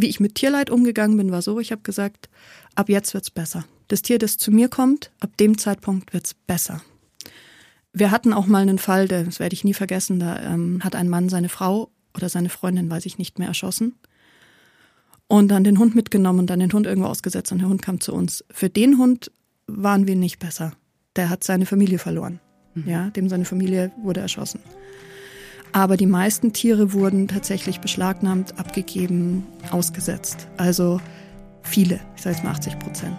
Wie ich mit Tierleid umgegangen bin, war so, ich habe gesagt, ab jetzt wird's besser. Das Tier, das zu mir kommt, ab dem Zeitpunkt wird's besser. Wir hatten auch mal einen Fall, das werde ich nie vergessen, da ähm, hat ein Mann seine Frau oder seine Freundin, weiß ich nicht mehr, erschossen und dann den Hund mitgenommen und dann den Hund irgendwo ausgesetzt und der Hund kam zu uns. Für den Hund waren wir nicht besser. Der hat seine Familie verloren. Mhm. Ja, dem seine Familie wurde erschossen. Aber die meisten Tiere wurden tatsächlich beschlagnahmt, abgegeben, ausgesetzt. Also viele, ich sage jetzt mal 80 Prozent.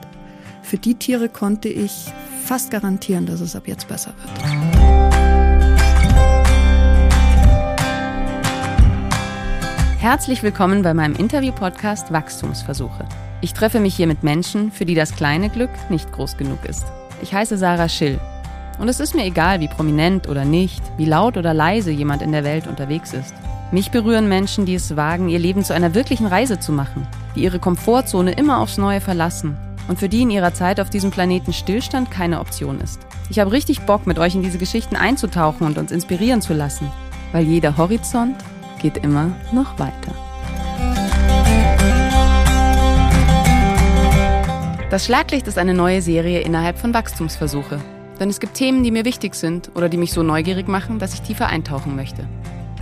Für die Tiere konnte ich fast garantieren, dass es ab jetzt besser wird. Herzlich willkommen bei meinem Interview-Podcast Wachstumsversuche. Ich treffe mich hier mit Menschen, für die das kleine Glück nicht groß genug ist. Ich heiße Sarah Schill und es ist mir egal, wie prominent oder nicht, wie laut oder leise jemand in der Welt unterwegs ist. Mich berühren Menschen, die es wagen, ihr Leben zu einer wirklichen Reise zu machen, die ihre Komfortzone immer aufs Neue verlassen und für die in ihrer Zeit auf diesem Planeten Stillstand keine Option ist. Ich habe richtig Bock, mit euch in diese Geschichten einzutauchen und uns inspirieren zu lassen, weil jeder Horizont geht immer noch weiter. Das Schlaglicht ist eine neue Serie innerhalb von Wachstumsversuche. Denn es gibt Themen, die mir wichtig sind oder die mich so neugierig machen, dass ich tiefer eintauchen möchte.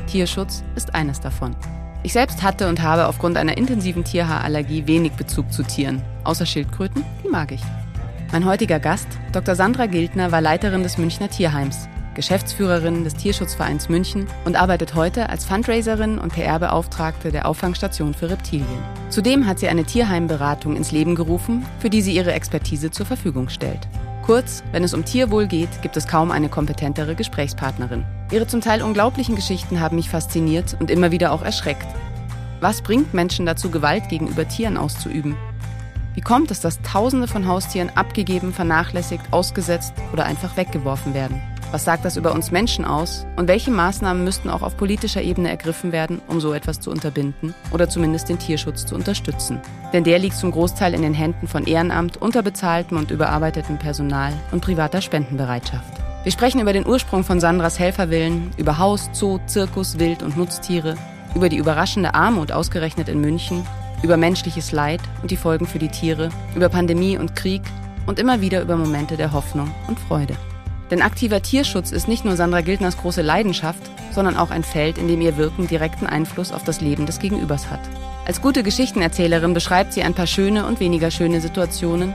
Tierschutz ist eines davon. Ich selbst hatte und habe aufgrund einer intensiven Tierhaarallergie wenig Bezug zu Tieren, außer Schildkröten, die mag ich. Mein heutiger Gast, Dr. Sandra Gildner, war Leiterin des Münchner Tierheims, Geschäftsführerin des Tierschutzvereins München und arbeitet heute als Fundraiserin und PR-Beauftragte der Auffangstation für Reptilien. Zudem hat sie eine Tierheimberatung ins Leben gerufen, für die sie ihre Expertise zur Verfügung stellt. Kurz, wenn es um Tierwohl geht, gibt es kaum eine kompetentere Gesprächspartnerin. Ihre zum Teil unglaublichen Geschichten haben mich fasziniert und immer wieder auch erschreckt. Was bringt Menschen dazu, Gewalt gegenüber Tieren auszuüben? Wie kommt es, dass Tausende von Haustieren abgegeben, vernachlässigt, ausgesetzt oder einfach weggeworfen werden? Was sagt das über uns Menschen aus? Und welche Maßnahmen müssten auch auf politischer Ebene ergriffen werden, um so etwas zu unterbinden oder zumindest den Tierschutz zu unterstützen? Denn der liegt zum Großteil in den Händen von Ehrenamt, unterbezahltem und überarbeitetem Personal und privater Spendenbereitschaft. Wir sprechen über den Ursprung von Sandras Helferwillen, über Haus, Zoo, Zirkus, Wild- und Nutztiere, über die überraschende Armut ausgerechnet in München, über menschliches Leid und die Folgen für die Tiere, über Pandemie und Krieg und immer wieder über Momente der Hoffnung und Freude. Denn aktiver Tierschutz ist nicht nur Sandra Gildners große Leidenschaft, sondern auch ein Feld, in dem ihr Wirken direkten Einfluss auf das Leben des Gegenübers hat. Als gute Geschichtenerzählerin beschreibt sie ein paar schöne und weniger schöne Situationen,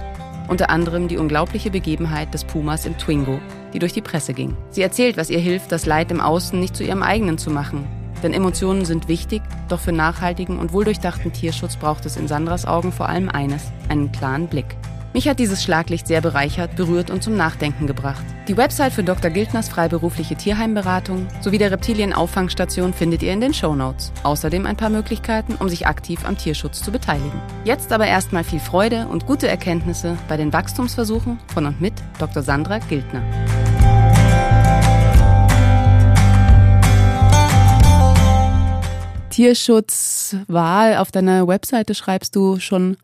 unter anderem die unglaubliche Begebenheit des Pumas im Twingo, die durch die Presse ging. Sie erzählt, was ihr hilft, das Leid im Außen nicht zu ihrem eigenen zu machen. Denn Emotionen sind wichtig, doch für nachhaltigen und wohldurchdachten Tierschutz braucht es in Sandras Augen vor allem eines, einen klaren Blick. Mich hat dieses Schlaglicht sehr bereichert, berührt und zum Nachdenken gebracht. Die Website für Dr. Gildners freiberufliche Tierheimberatung sowie der Reptilienauffangstation findet ihr in den Show Notes. Außerdem ein paar Möglichkeiten, um sich aktiv am Tierschutz zu beteiligen. Jetzt aber erstmal viel Freude und gute Erkenntnisse bei den Wachstumsversuchen von und mit Dr. Sandra Gildner. Tierschutzwahl auf deiner Webseite schreibst du schon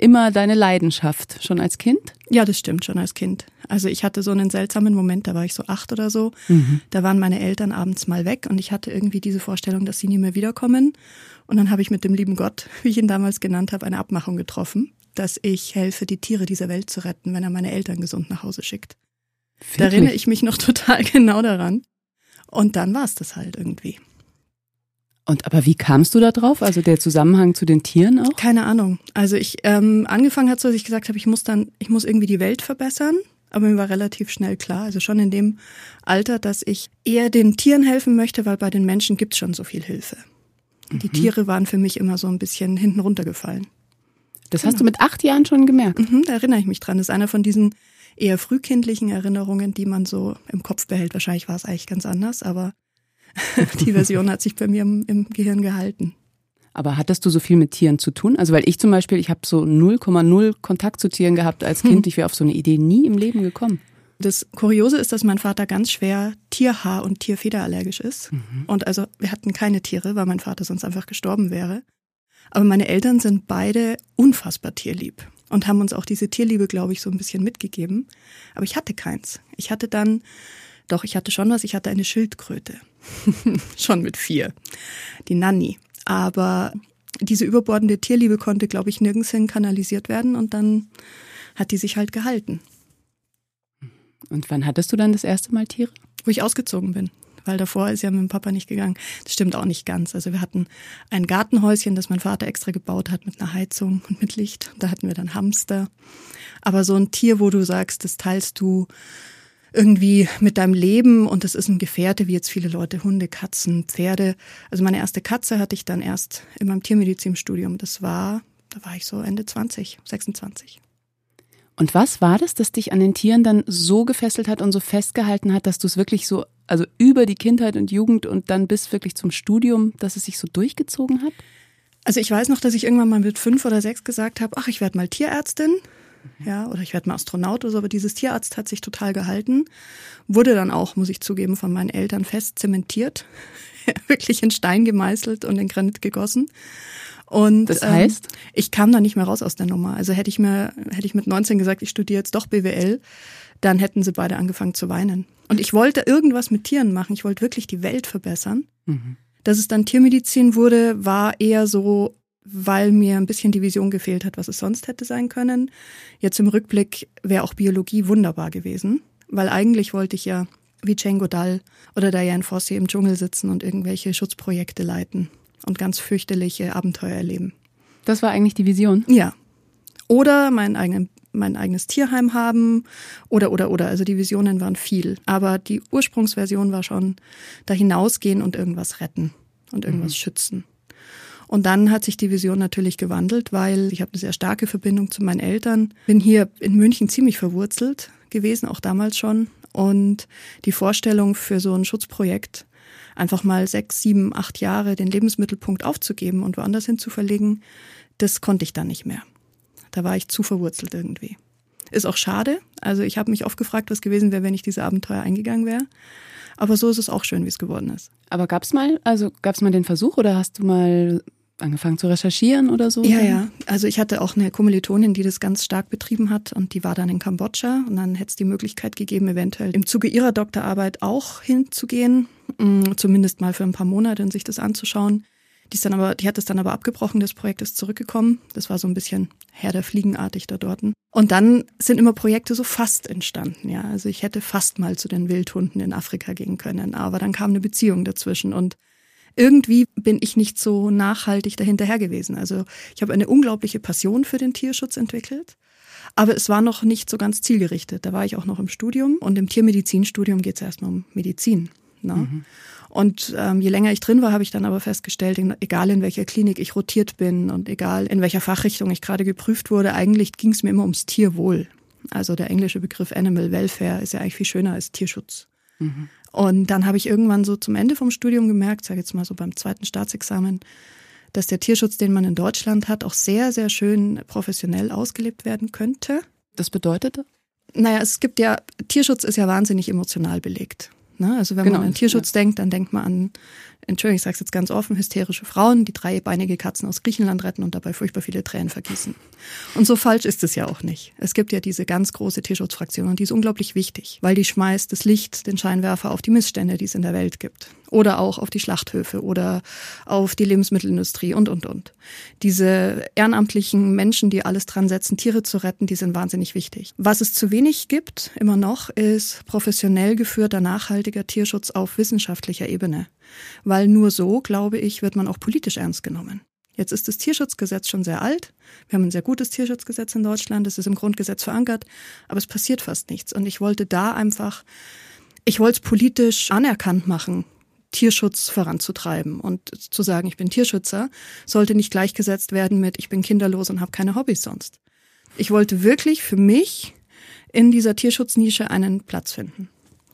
immer deine Leidenschaft, schon als Kind? Ja, das stimmt, schon als Kind. Also ich hatte so einen seltsamen Moment, da war ich so acht oder so. Mhm. Da waren meine Eltern abends mal weg und ich hatte irgendwie diese Vorstellung, dass sie nie mehr wiederkommen. Und dann habe ich mit dem lieben Gott, wie ich ihn damals genannt habe, eine Abmachung getroffen, dass ich helfe, die Tiere dieser Welt zu retten, wenn er meine Eltern gesund nach Hause schickt. Wirklich? Da erinnere ich mich noch total genau daran. Und dann war es das halt irgendwie. Und aber wie kamst du da drauf? Also der Zusammenhang zu den Tieren auch? Keine Ahnung. Also ich ähm, angefangen hat so, dass ich gesagt habe, ich muss dann, ich muss irgendwie die Welt verbessern. Aber mir war relativ schnell klar, also schon in dem Alter, dass ich eher den Tieren helfen möchte, weil bei den Menschen gibt's schon so viel Hilfe. Die mhm. Tiere waren für mich immer so ein bisschen hinten runtergefallen. Das genau. hast du mit acht Jahren schon gemerkt? Mhm, da erinnere ich mich dran. Das ist einer von diesen eher frühkindlichen Erinnerungen, die man so im Kopf behält. Wahrscheinlich war es eigentlich ganz anders, aber die Version hat sich bei mir im, im, Gehirn gehalten. Aber hattest du so viel mit Tieren zu tun? Also weil ich zum Beispiel, ich habe so 0,0 Kontakt zu Tieren gehabt als Kind. Hm. Ich wäre auf so eine Idee nie im Leben gekommen. Das Kuriose ist, dass mein Vater ganz schwer Tierhaar- und Tierfederallergisch ist. Mhm. Und also wir hatten keine Tiere, weil mein Vater sonst einfach gestorben wäre. Aber meine Eltern sind beide unfassbar tierlieb und haben uns auch diese Tierliebe, glaube ich, so ein bisschen mitgegeben. Aber ich hatte keins. Ich hatte dann doch, ich hatte schon was. Ich hatte eine Schildkröte. schon mit vier. Die Nanny. Aber diese überbordende Tierliebe konnte, glaube ich, nirgends hin kanalisiert werden und dann hat die sich halt gehalten. Und wann hattest du dann das erste Mal Tiere? Wo ich ausgezogen bin weil davor ist ja mit dem Papa nicht gegangen. Das stimmt auch nicht ganz. Also wir hatten ein Gartenhäuschen, das mein Vater extra gebaut hat mit einer Heizung und mit Licht. Da hatten wir dann Hamster. Aber so ein Tier, wo du sagst, das teilst du irgendwie mit deinem Leben und das ist ein Gefährte, wie jetzt viele Leute, Hunde, Katzen, Pferde. Also meine erste Katze hatte ich dann erst in meinem Tiermedizinstudium. Das war, da war ich so Ende 20, 26. Und was war das, das dich an den Tieren dann so gefesselt hat und so festgehalten hat, dass du es wirklich so, also über die Kindheit und Jugend und dann bis wirklich zum Studium, dass es sich so durchgezogen hat? Also ich weiß noch, dass ich irgendwann mal mit fünf oder sechs gesagt habe, ach, ich werde mal Tierärztin. Ja, oder ich werde mal Astronaut oder so, aber dieses Tierarzt hat sich total gehalten. Wurde dann auch, muss ich zugeben, von meinen Eltern fest zementiert. Wirklich in Stein gemeißelt und in Granit gegossen. Und das heißt? Ähm, ich kam da nicht mehr raus aus der Nummer. Also hätte ich mir, hätte ich mit 19 gesagt, ich studiere jetzt doch BWL, dann hätten sie beide angefangen zu weinen. Und ich wollte irgendwas mit Tieren machen. Ich wollte wirklich die Welt verbessern. Mhm. Dass es dann Tiermedizin wurde, war eher so, weil mir ein bisschen die Vision gefehlt hat, was es sonst hätte sein können. Jetzt im Rückblick wäre auch Biologie wunderbar gewesen, weil eigentlich wollte ich ja wie Jane Goodall oder Diane Fossey im Dschungel sitzen und irgendwelche Schutzprojekte leiten und ganz fürchterliche Abenteuer erleben. Das war eigentlich die Vision? Ja. Oder mein, eigen, mein eigenes Tierheim haben oder, oder, oder. Also die Visionen waren viel. Aber die Ursprungsversion war schon da hinausgehen und irgendwas retten und irgendwas mhm. schützen. Und dann hat sich die Vision natürlich gewandelt, weil ich habe eine sehr starke Verbindung zu meinen Eltern. Bin hier in München ziemlich verwurzelt gewesen, auch damals schon. Und die Vorstellung für so ein Schutzprojekt einfach mal sechs, sieben, acht Jahre den Lebensmittelpunkt aufzugeben und woanders hin zu verlegen, das konnte ich dann nicht mehr. Da war ich zu verwurzelt irgendwie. Ist auch schade. Also ich habe mich oft gefragt, was gewesen wäre, wenn ich diese Abenteuer eingegangen wäre. Aber so ist es auch schön, wie es geworden ist. Aber gab es mal, also gab es mal den Versuch oder hast du mal angefangen zu recherchieren oder so? Ja, ja. Also ich hatte auch eine Kommilitonin, die das ganz stark betrieben hat und die war dann in Kambodscha und dann hätte es die Möglichkeit gegeben, eventuell im Zuge ihrer Doktorarbeit auch hinzugehen, mm, zumindest mal für ein paar Monate und sich das anzuschauen. Die, ist dann aber, die hat es dann aber abgebrochen, das Projekt ist zurückgekommen. Das war so ein bisschen Herr der Fliegenartig da dort. Und dann sind immer Projekte so fast entstanden, ja. Also ich hätte fast mal zu den Wildhunden in Afrika gehen können, aber dann kam eine Beziehung dazwischen und irgendwie bin ich nicht so nachhaltig dahinterher gewesen. Also ich habe eine unglaubliche Passion für den Tierschutz entwickelt. Aber es war noch nicht so ganz zielgerichtet. Da war ich auch noch im Studium und im Tiermedizinstudium geht es erstmal um Medizin. Ne? Mhm. Und ähm, je länger ich drin war, habe ich dann aber festgestellt, egal in welcher Klinik ich rotiert bin und egal in welcher Fachrichtung ich gerade geprüft wurde, eigentlich ging es mir immer ums Tierwohl. Also der englische Begriff Animal Welfare ist ja eigentlich viel schöner als Tierschutz. Mhm. Und dann habe ich irgendwann so zum Ende vom Studium gemerkt, sage jetzt mal so beim zweiten Staatsexamen, dass der Tierschutz, den man in Deutschland hat, auch sehr, sehr schön professionell ausgelebt werden könnte. Das bedeutet? Naja, es gibt ja, Tierschutz ist ja wahnsinnig emotional belegt. Ne? Also wenn genau, man an Tierschutz ja. denkt, dann denkt man an, Entschuldigung, ich sage es jetzt ganz offen, hysterische Frauen, die dreibeinige Katzen aus Griechenland retten und dabei furchtbar viele Tränen vergießen. Und so falsch ist es ja auch nicht. Es gibt ja diese ganz große Tierschutzfraktion und die ist unglaublich wichtig, weil die schmeißt das Licht, den Scheinwerfer auf die Missstände, die es in der Welt gibt oder auch auf die Schlachthöfe oder auf die Lebensmittelindustrie und, und, und. Diese ehrenamtlichen Menschen, die alles dran setzen, Tiere zu retten, die sind wahnsinnig wichtig. Was es zu wenig gibt, immer noch, ist professionell geführter, nachhaltiger Tierschutz auf wissenschaftlicher Ebene. Weil nur so, glaube ich, wird man auch politisch ernst genommen. Jetzt ist das Tierschutzgesetz schon sehr alt. Wir haben ein sehr gutes Tierschutzgesetz in Deutschland. Es ist im Grundgesetz verankert, aber es passiert fast nichts. Und ich wollte da einfach, ich wollte es politisch anerkannt machen, Tierschutz voranzutreiben. Und zu sagen, ich bin Tierschützer, sollte nicht gleichgesetzt werden mit, ich bin kinderlos und habe keine Hobbys sonst. Ich wollte wirklich für mich in dieser Tierschutznische einen Platz finden.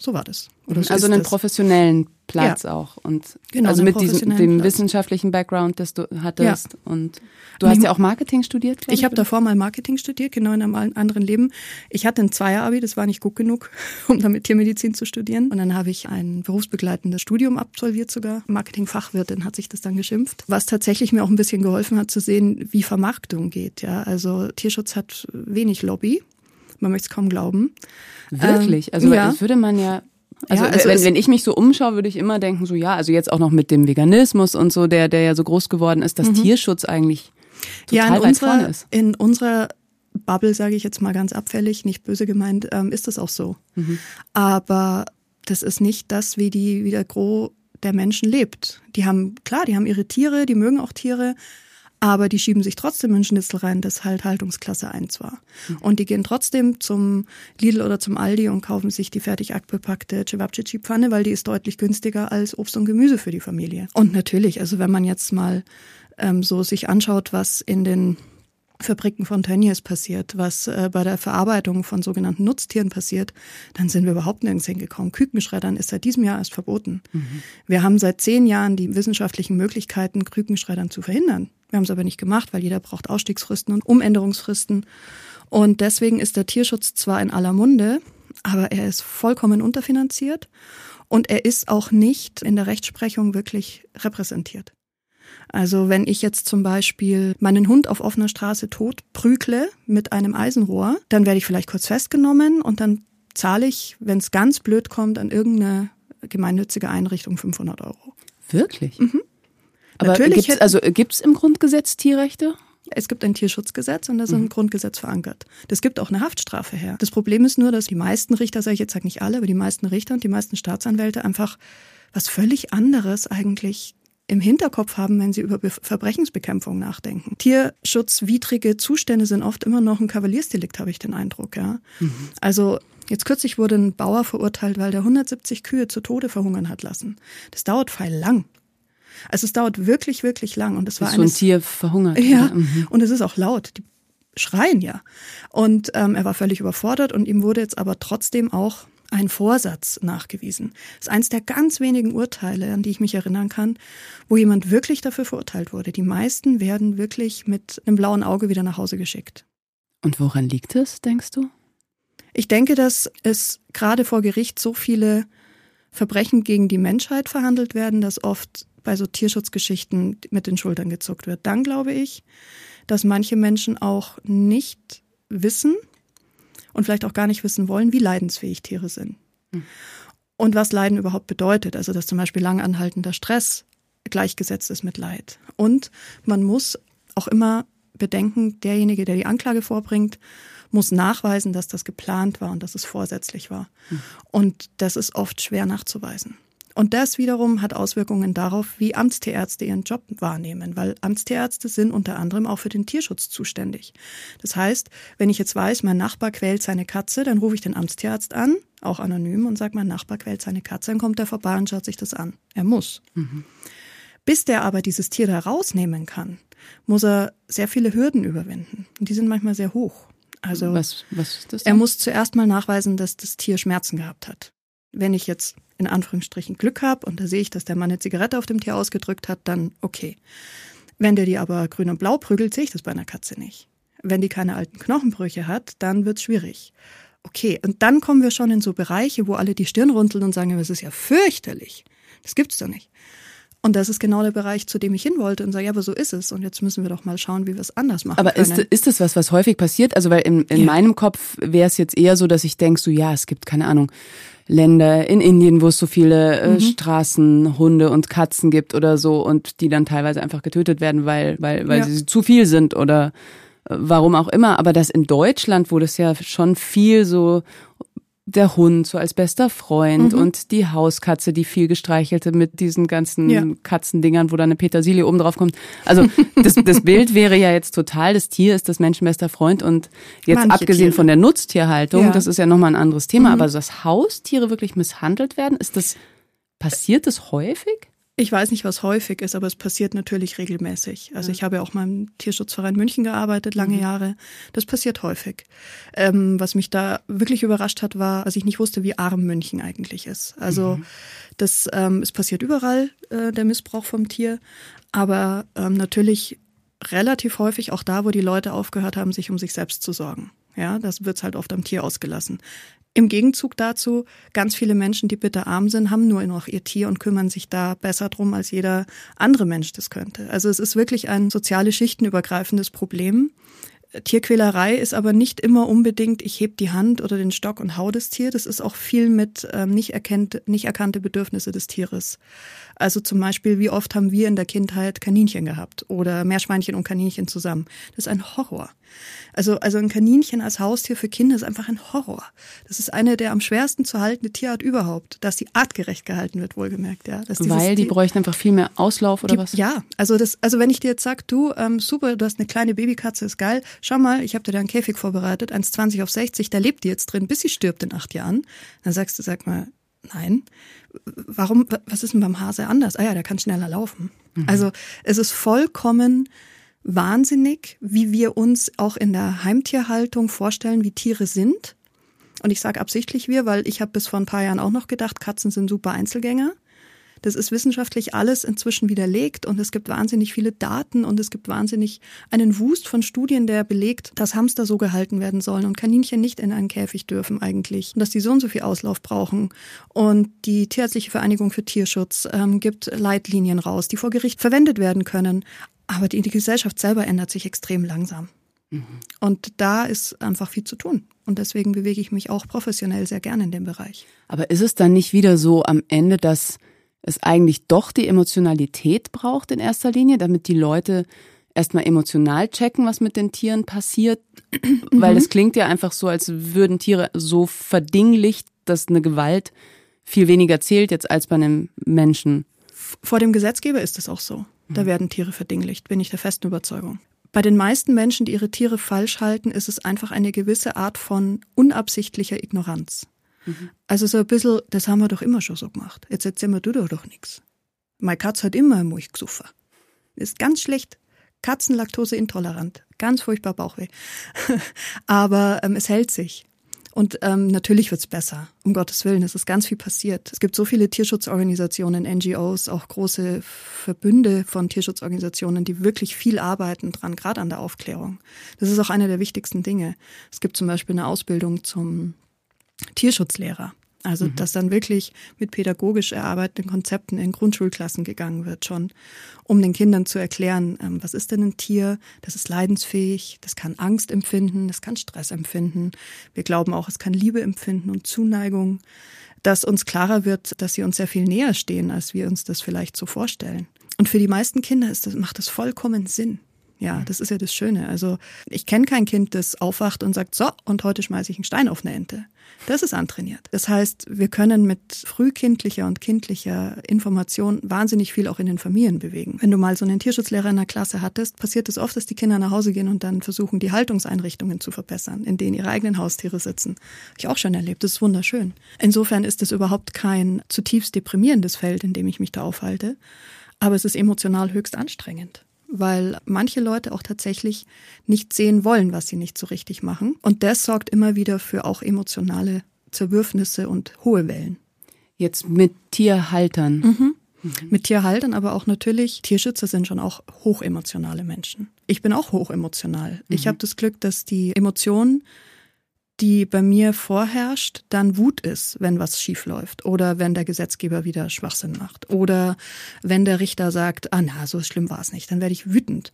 So war das. So also einen das. professionellen Platz ja. auch und genau, also mit diesem dem Platz. wissenschaftlichen Background, das du hattest ja. und du hast ja auch Marketing studiert. Ich, ich habe davor mal Marketing studiert, genau in einem anderen Leben. Ich hatte ein Zweier-Abi, das war nicht gut genug, um damit Tiermedizin zu studieren. Und dann habe ich ein berufsbegleitendes Studium absolviert sogar. Marketingfachwirtin hat sich das dann geschimpft, was tatsächlich mir auch ein bisschen geholfen hat zu sehen, wie Vermarktung geht. Ja, also Tierschutz hat wenig Lobby. Man möchte es kaum glauben. Wirklich? Also ja. das würde man ja Also, Ja, also wenn, es- wenn ich mich so umschaue, würde ich immer denken, so ja, also jetzt auch noch mit dem Veganismus und so, der, der ja so groß geworden ist, dass Tierschutz eigentlich total Mhm. ja, in weit vorne unserer, ist. in unserer Bubble, sage ich jetzt mal ganz abfällig, nicht böse gemeint, ähm, ist das auch so. Mhm. Aber das ist nicht das, wie die, wie der Gros der Menschen lebt. Die haben, klar, die haben ihre Tiere, die mögen auch Tiere, aber die schieben sich trotzdem in Schnitzel rein, das halt Haltungsklasse 1 war. Und die gehen trotzdem zum Lidl oder zum Aldi und kaufen sich die fertig abgepackte Cevapcici-Pfanne, weil die ist deutlich günstiger als Obst und Gemüse für die Familie. Und natürlich, also wenn man jetzt mal ähm, so sich anschaut, was in den Fabriken von Tönnies passiert, was äh, bei der Verarbeitung von sogenannten Nutztieren passiert, dann sind wir überhaupt nirgends hingekommen. Kükenschreddern ist seit diesem Jahr erst verboten. Wir haben seit zehn Jahren die wissenschaftlichen Möglichkeiten, Kükenschreddern zu verhindern. Wir haben es aber nicht gemacht, weil jeder braucht Ausstiegsfristen und Umänderungsfristen. Und deswegen ist der Tierschutz zwar in aller Munde, aber er ist vollkommen unterfinanziert und er ist auch nicht in der Rechtsprechung wirklich repräsentiert. Also wenn ich jetzt zum Beispiel meinen Hund auf offener Straße tot prügle mit einem Eisenrohr, dann werde ich vielleicht kurz festgenommen und dann zahle ich, wenn es ganz blöd kommt, an irgendeine gemeinnützige Einrichtung 500 Euro. Wirklich? Mhm. Aber Natürlich gibt's, also gibt's im Grundgesetz Tierrechte? Es gibt ein Tierschutzgesetz und das ist im Grundgesetz verankert. Das gibt auch eine Haftstrafe her. Das Problem ist nur, dass die meisten Richter, sage ich jetzt sag nicht alle, aber die meisten Richter und die meisten Staatsanwälte einfach was völlig anderes eigentlich im Hinterkopf haben, wenn sie über Be Verbrechensbekämpfung nachdenken. Tierschutzwidrige Zustände sind oft immer noch ein Kavaliersdelikt, habe ich den Eindruck, ja. Also jetzt kürzlich wurde ein Bauer verurteilt, weil der 170 Kühe zu Tode verhungern hat lassen. Das dauert feil lang. Also es dauert wirklich, wirklich lang und es war so ein eines Tier verhungert. ja? Mhm. und es ist auch laut. Die schreien ja. Und ähm, er war völlig überfordert und ihm wurde jetzt aber trotzdem auch ein Vorsatz nachgewiesen. Das ist eins der ganz wenigen Urteile, an die ich mich erinnern kann, wo jemand wirklich dafür verurteilt wurde. Die meisten werden wirklich mit einem blauen Auge wieder nach Hause geschickt. Und woran liegt es, denkst du? Ich denke, dass es gerade vor Gericht so viele Verbrechen gegen die Menschheit verhandelt werden, dass oft bei so Tierschutzgeschichten mit den Schultern gezuckt wird. Dann glaube ich, dass manche Menschen auch nicht wissen und vielleicht auch gar nicht wissen wollen, wie leidensfähig Tiere sind. Und was Leiden überhaupt bedeutet. Also, dass zum Beispiel lang anhaltender Stress gleichgesetzt ist mit Leid. Und man muss auch immer bedenken, derjenige, der die Anklage vorbringt, muss nachweisen, dass das geplant war und dass es vorsätzlich war. Und das ist oft schwer nachzuweisen. Und das wiederum hat Auswirkungen darauf, wie Amtstierärzte ihren Job wahrnehmen, weil Amtstierärzte sind unter anderem auch für den Tierschutz zuständig. Das heißt, wenn ich jetzt weiß, mein Nachbar quält seine Katze, dann rufe ich den Amtstierarzt an, auch anonym, und sage, mein Nachbar quält seine Katze, dann kommt er vorbei und schaut sich das an. Er muss. Bis der aber dieses Tier da rausnehmen kann, muss er sehr viele Hürden überwinden. Und die sind manchmal sehr hoch. Also Was, was ist das? er muss zuerst mal nachweisen, dass das Tier Schmerzen gehabt hat. Wenn ich jetzt in Anführungsstrichen Glück habe und da sehe ich, dass der Mann eine Zigarette auf dem Tier ausgedrückt hat, dann okay. Wenn der die aber grün und blau prügelt, sehe ich das bei einer Katze nicht. Wenn die keine alten Knochenbrüche hat, dann wird's schwierig. Okay, und dann kommen wir schon in so Bereiche, wo alle die Stirn runzeln und sagen, das ist ja fürchterlich. Das gibt's doch nicht. Und das ist genau der Bereich, zu dem ich hin wollte und sage, ja, aber so ist es. Und jetzt müssen wir doch mal schauen, wie wir es anders machen Aber können. ist, ist das was, was häufig passiert? Also weil in, in Ja. meinem Kopf wäre es jetzt eher so, dass ich denke, so ja, es gibt keine Ahnung Länder in Indien, wo es so viele äh, Mhm. Straßen, Hunde und Katzen gibt oder so und die dann teilweise einfach getötet werden, weil weil weil Ja. sie zu viel sind oder äh, warum auch immer. Aber das in Deutschland, wo das ja schon viel so der Hund so als bester Freund Mhm. und die Hauskatze, die viel gestreichelte mit diesen ganzen Ja. Katzendingern, wo da eine Petersilie oben drauf kommt. Also das, das Bild wäre ja jetzt total, das Tier ist das menschenbester Freund und jetzt Manche abgesehen Tiere. von der Nutztierhaltung, Ja. Mhm. das ist ja nochmal ein anderes Thema, aber dass Haustiere wirklich misshandelt werden, ist das, passiert das häufig? Ich weiß nicht, was häufig ist, aber es passiert natürlich regelmäßig. Also ich habe ja auch mal im Tierschutzverein München gearbeitet, lange Jahre. Das passiert häufig. Ähm, was mich da wirklich überrascht hat, war, als ich nicht wusste, wie arm München eigentlich ist. Also das, ähm, es passiert überall, äh, der Missbrauch vom Tier, aber ähm, natürlich relativ häufig auch da, wo die Leute aufgehört haben, sich um sich selbst zu sorgen. Ja, das wird's halt oft am Tier ausgelassen. Im Gegenzug dazu, ganz viele Menschen, die bitter arm sind, haben nur noch ihr Tier und kümmern sich da besser drum, als jeder andere Mensch das könnte. Also es ist wirklich ein soziale Schichtenübergreifendes Problem, Tierquälerei ist aber nicht immer unbedingt, ich heb die Hand oder den Stock und hau das Tier. Das ist auch viel mit ähm, nicht, erkennt, nicht erkannte Bedürfnisse des Tieres. Also zum Beispiel, wie oft haben wir in der Kindheit Kaninchen gehabt oder Meerschweinchen und Kaninchen zusammen? Das ist ein Horror. Also, also ein Kaninchen als Haustier für Kinder ist einfach ein Horror. Das ist eine der am schwersten zu haltende Tierart überhaupt, dass die artgerecht gehalten wird, wohlgemerkt, ja. Weil die bräuchten einfach viel mehr Auslauf oder die, was? Ja, also das, also wenn ich dir jetzt sag, du, ähm, super, du hast eine kleine Babykatze, ist geil, schau mal, ich habe dir da einen Käfig vorbereitet, 1,20 auf 60, da lebt die jetzt drin, bis sie stirbt in acht Jahren. Dann sagst du, sag mal, nein. Warum, was ist denn beim Hase anders? Ah ja, der kann schneller laufen. Mhm. Also es ist vollkommen wahnsinnig, wie wir uns auch in der Heimtierhaltung vorstellen, wie Tiere sind. Und ich sage absichtlich wir, weil ich habe bis vor ein paar Jahren auch noch gedacht, Katzen sind super Einzelgänger. Das ist wissenschaftlich alles inzwischen widerlegt und es gibt wahnsinnig viele Daten und es gibt wahnsinnig einen Wust von Studien, der belegt, dass Hamster so gehalten werden sollen und Kaninchen nicht in einen Käfig dürfen eigentlich und dass die so und so viel Auslauf brauchen. Und die Tierärztliche Vereinigung für Tierschutz ähm, gibt Leitlinien raus, die vor Gericht verwendet werden können. Aber die, die Gesellschaft selber ändert sich extrem langsam. Mhm. Und da ist einfach viel zu tun. Und deswegen bewege ich mich auch professionell sehr gerne in dem Bereich. Aber ist es dann nicht wieder so am Ende, dass es eigentlich doch die Emotionalität braucht in erster Linie, damit die Leute erstmal emotional checken, was mit den Tieren passiert? Weil es klingt ja einfach so, als würden Tiere so verdinglicht, dass eine Gewalt viel weniger zählt jetzt als bei einem Menschen. Vor dem Gesetzgeber ist es auch so. Da mhm. werden Tiere verdinglicht, bin ich der festen Überzeugung. Bei den meisten Menschen, die ihre Tiere falsch halten, ist es einfach eine gewisse Art von unabsichtlicher Ignoranz. Mhm. Also so ein bisschen, das haben wir doch immer schon so gemacht. Jetzt erzähl mir du doch doch nichts. Meine Katze hat immer Milch gesoffen. Ist ganz schlecht. Katzenlaktose intolerant. Ganz furchtbar Bauchweh. Aber ähm, es hält sich. Und ähm, natürlich wird's besser, um Gottes Willen. Es ist ganz viel passiert. Es gibt so viele Tierschutzorganisationen, NGOs, auch große Verbünde von Tierschutzorganisationen, die wirklich viel arbeiten dran, gerade an der Aufklärung. Das ist auch eine der wichtigsten Dinge. Es gibt zum Beispiel eine Ausbildung zum Tierschutzlehrer. Also, mhm. dass dann wirklich mit pädagogisch erarbeiteten Konzepten in Grundschulklassen gegangen wird schon, um den Kindern zu erklären, ähm, was ist denn ein Tier? Das ist leidensfähig, das kann Angst empfinden, das kann Stress empfinden. Wir glauben auch, es kann Liebe empfinden und Zuneigung, dass uns klarer wird, dass sie uns sehr viel näher stehen, als wir uns das vielleicht so vorstellen. Und für die meisten Kinder ist das, macht das vollkommen Sinn. Ja, das ist ja das Schöne. Also ich kenne kein Kind, das aufwacht und sagt, so, und heute schmeiße ich einen Stein auf eine Ente. Das ist antrainiert. Das heißt, wir können mit frühkindlicher und kindlicher Information wahnsinnig viel auch in den Familien bewegen. Wenn du mal so einen Tierschutzlehrer in der Klasse hattest, passiert es oft, dass die Kinder nach Hause gehen und dann versuchen, die Haltungseinrichtungen zu verbessern, in denen ihre eigenen Haustiere sitzen. Habe ich auch schon erlebt. Das ist wunderschön. Insofern ist es überhaupt kein zutiefst deprimierendes Feld, in dem ich mich da aufhalte. Aber es ist emotional höchst anstrengend weil manche Leute auch tatsächlich nicht sehen wollen, was sie nicht so richtig machen. Und das sorgt immer wieder für auch emotionale Zerwürfnisse und hohe Wellen. Jetzt mit Tierhaltern. Mhm. Mhm. Mit Tierhaltern, aber auch natürlich, Tierschützer sind schon auch hochemotionale Menschen. Ich bin auch hochemotional. Mhm. Ich habe das Glück, dass die Emotionen die bei mir vorherrscht, dann Wut ist, wenn was schief läuft oder wenn der Gesetzgeber wieder Schwachsinn macht oder wenn der Richter sagt, ah na, so schlimm war es nicht, dann werde ich wütend.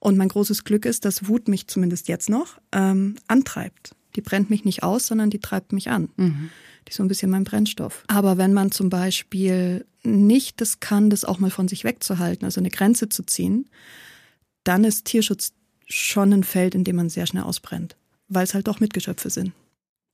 Und mein großes Glück ist, dass Wut mich zumindest jetzt noch ähm, antreibt. Die brennt mich nicht aus, sondern die treibt mich an. Mhm. Die ist so ein bisschen mein Brennstoff. Aber wenn man zum Beispiel nicht das kann, das auch mal von sich wegzuhalten, also eine Grenze zu ziehen, dann ist Tierschutz schon ein Feld, in dem man sehr schnell ausbrennt weil es halt doch Mitgeschöpfe sind.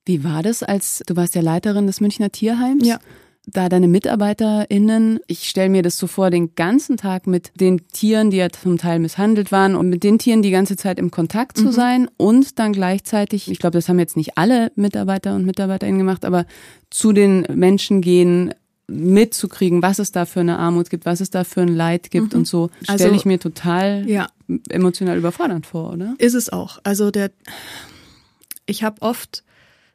Wie war das, als du warst ja Leiterin des Münchner Tierheims? Ja. Da deine MitarbeiterInnen, ich stelle mir das so vor, den ganzen Tag mit den Tieren, die ja zum Teil misshandelt waren und mit den Tieren die ganze Zeit im Kontakt zu mhm. sein und dann gleichzeitig, ich glaube, das haben jetzt nicht alle Mitarbeiter und MitarbeiterInnen gemacht, aber zu den Menschen gehen, mitzukriegen, was es da für eine Armut gibt, was es da für ein Leid gibt mhm. und so, stelle also, ich mir total ja. emotional überfordernd vor, oder? Ist es auch. Also der, ich habe oft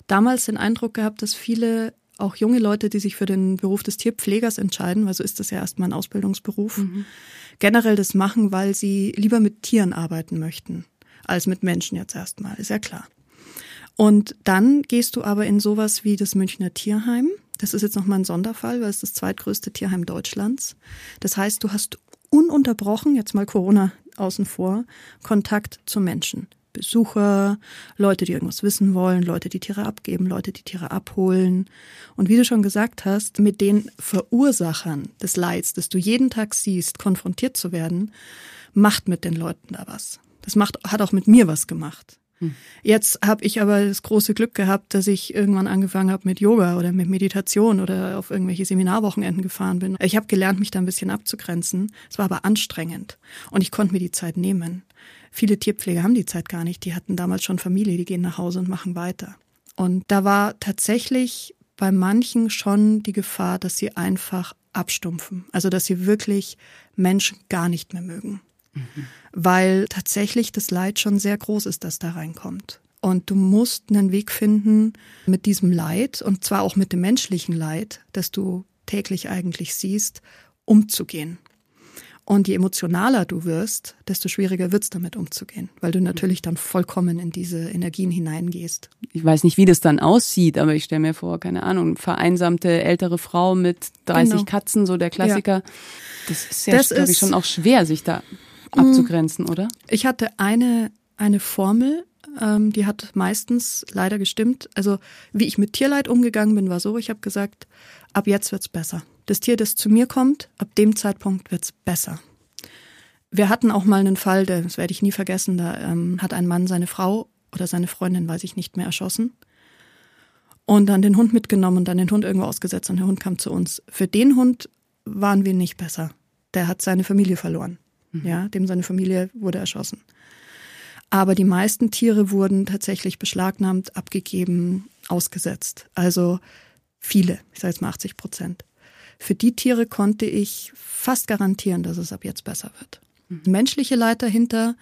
damals den Eindruck gehabt, dass viele auch junge Leute, die sich für den Beruf des Tierpflegers entscheiden, weil so ist das ja erstmal ein Ausbildungsberuf, mhm. generell das machen, weil sie lieber mit Tieren arbeiten möchten als mit Menschen jetzt erstmal, ist ja klar. Und dann gehst du aber in sowas wie das Münchner Tierheim. Das ist jetzt nochmal ein Sonderfall, weil es das zweitgrößte Tierheim Deutschlands. Das heißt, du hast ununterbrochen, jetzt mal Corona außen vor, Kontakt zu Menschen Besucher, Leute, die irgendwas wissen wollen, Leute, die Tiere abgeben, Leute, die Tiere abholen. Und wie du schon gesagt hast, mit den Verursachern des Leids, das du jeden Tag siehst, konfrontiert zu werden, macht mit den Leuten da was. Das macht, hat auch mit mir was gemacht. Hm. Jetzt habe ich aber das große Glück gehabt, dass ich irgendwann angefangen habe mit Yoga oder mit Meditation oder auf irgendwelche Seminarwochenenden gefahren bin. Ich habe gelernt, mich da ein bisschen abzugrenzen. Es war aber anstrengend und ich konnte mir die Zeit nehmen. Viele Tierpfleger haben die Zeit gar nicht. Die hatten damals schon Familie, die gehen nach Hause und machen weiter. Und da war tatsächlich bei manchen schon die Gefahr, dass sie einfach abstumpfen. Also dass sie wirklich Menschen gar nicht mehr mögen weil tatsächlich das Leid schon sehr groß ist, das da reinkommt. Und du musst einen Weg finden, mit diesem Leid und zwar auch mit dem menschlichen Leid, das du täglich eigentlich siehst, umzugehen. Und je emotionaler du wirst, desto schwieriger wird's damit umzugehen, weil du natürlich dann vollkommen in diese Energien hineingehst. Ich weiß nicht, wie das dann aussieht, aber ich stelle mir vor, keine Ahnung, vereinsamte ältere Frau mit 30 genau. Katzen, so der Klassiker. Ja. Das ist ja, glaube ich, schon auch schwer, sich da abzugrenzen, oder? Ich hatte eine, eine Formel, ähm, die hat meistens leider gestimmt. Also wie ich mit Tierleid umgegangen bin, war so, ich habe gesagt, ab jetzt wird's besser. Das Tier, das zu mir kommt, ab dem Zeitpunkt wird's besser. Wir hatten auch mal einen Fall, das werde ich nie vergessen, da ähm, hat ein Mann seine Frau oder seine Freundin, weiß ich nicht mehr, erschossen. Und dann den Hund mitgenommen und dann den Hund irgendwo ausgesetzt und der Hund kam zu uns. Für den Hund waren wir nicht besser. Der hat seine Familie verloren. Mhm. Ja, dem seine Familie wurde erschossen. Aber die meisten Tiere wurden tatsächlich beschlagnahmt, abgegeben, ausgesetzt. Also viele, ich sage jetzt mal 80 Prozent. Für die Tiere konnte ich fast garantieren, dass es ab jetzt besser wird. Mhm. Menschliche Leid dahinter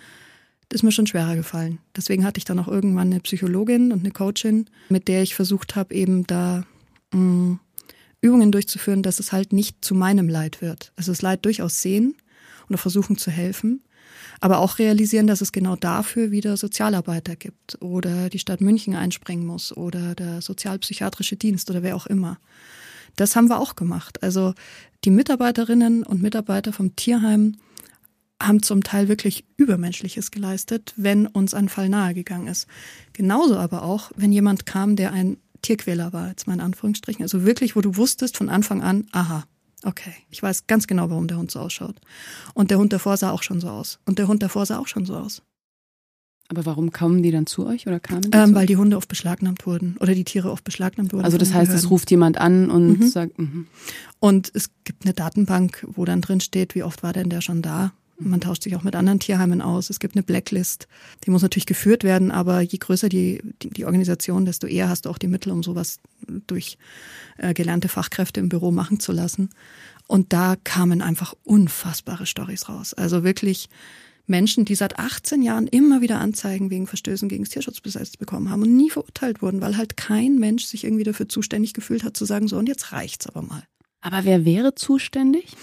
ist mir schon schwerer gefallen. Deswegen hatte ich dann auch irgendwann eine Psychologin und eine Coachin, mit der ich versucht habe, eben da mh, mm, Übungen durchzuführen, dass es halt nicht zu meinem Leid wird. Also das Leid durchaus sehen, und versuchen zu helfen. Aber auch realisieren, dass es genau dafür wieder Sozialarbeiter gibt oder die Stadt München einspringen muss oder der sozialpsychiatrische Dienst oder wer auch immer. Das haben wir auch gemacht. Also die Mitarbeiterinnen und Mitarbeiter vom Tierheim haben zum Teil wirklich Übermenschliches geleistet, wenn uns ein Fall nahegegangen ist. Genauso aber auch, wenn jemand kam, der ein Tierquäler war, jetzt mal in Anführungsstrichen. Also wirklich, wo du wusstest von Anfang an, aha, Okay, ich weiß ganz genau, warum der Hund so ausschaut. Und der Hund davor sah auch schon so aus. Und der Hund davor sah auch schon so aus. Aber warum kommen die dann zu euch oder kamen die ähm, Weil die Hunde oft beschlagnahmt wurden oder die Tiere oft beschlagnahmt wurden. Also das heißt, es ruft jemand an und mhm. sagt. Mhm. Und es gibt eine Datenbank, wo dann drin steht, wie oft war denn der schon da man tauscht sich auch mit anderen Tierheimen aus. Es gibt eine Blacklist. Die muss natürlich geführt werden, aber je größer die, die, die Organisation, desto eher hast du auch die Mittel, um sowas durch äh, gelernte Fachkräfte im Büro machen zu lassen. Und da kamen einfach unfassbare Stories raus. Also wirklich Menschen, die seit 18 Jahren immer wieder Anzeigen wegen Verstößen gegen das Tierschutzgesetz bekommen haben und nie verurteilt wurden, weil halt kein Mensch sich irgendwie dafür zuständig gefühlt hat zu sagen, so und jetzt reicht's aber mal. Aber wer wäre zuständig?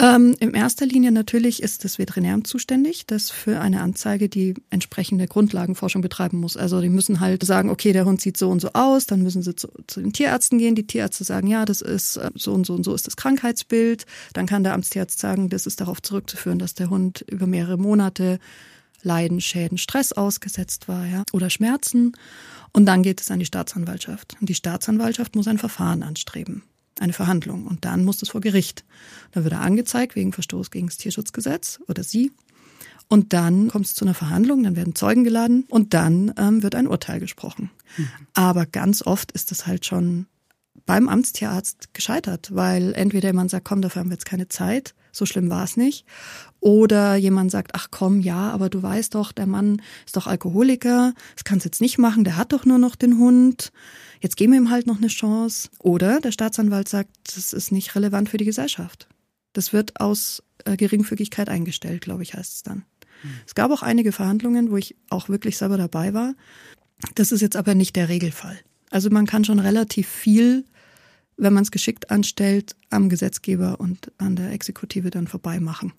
Ähm, in erster Linie natürlich ist das Veterinäramt zuständig, das für eine Anzeige die entsprechende Grundlagenforschung betreiben muss. Also die müssen halt sagen, okay, der Hund sieht so und so aus, dann müssen sie zu, zu den Tierärzten gehen. Die Tierärzte sagen, ja, das ist äh, so und so und so ist das Krankheitsbild. Dann kann der Amtstierarzt sagen, das ist darauf zurückzuführen, dass der Hund über mehrere Monate Leiden, Schäden, Stress ausgesetzt war, ja, oder Schmerzen. Und dann geht es an die Staatsanwaltschaft. Und die Staatsanwaltschaft muss ein Verfahren anstreben eine Verhandlung. Und dann muss es vor Gericht. Dann wird er angezeigt wegen Verstoß gegen das Tierschutzgesetz oder sie. Und dann kommt es zu einer Verhandlung, dann werden Zeugen geladen und dann ähm, wird ein Urteil gesprochen. Mhm. Aber ganz oft ist das halt schon beim Amtstierarzt gescheitert, weil entweder jemand sagt, komm, dafür haben wir jetzt keine Zeit, so schlimm war es nicht. Oder jemand sagt, ach komm, ja, aber du weißt doch, der Mann ist doch Alkoholiker, das kannst du jetzt nicht machen, der hat doch nur noch den Hund jetzt geben wir ihm halt noch eine Chance. Oder der Staatsanwalt sagt, das ist nicht relevant für die Gesellschaft. Das wird aus äh, Geringfügigkeit eingestellt, glaube ich, heißt es dann. Mhm. Es gab auch einige Verhandlungen, wo ich auch wirklich selber dabei war. Das ist jetzt aber nicht der Regelfall. Also man kann schon relativ viel, wenn man es geschickt anstellt, am Gesetzgeber und an der Exekutive dann vorbei machen.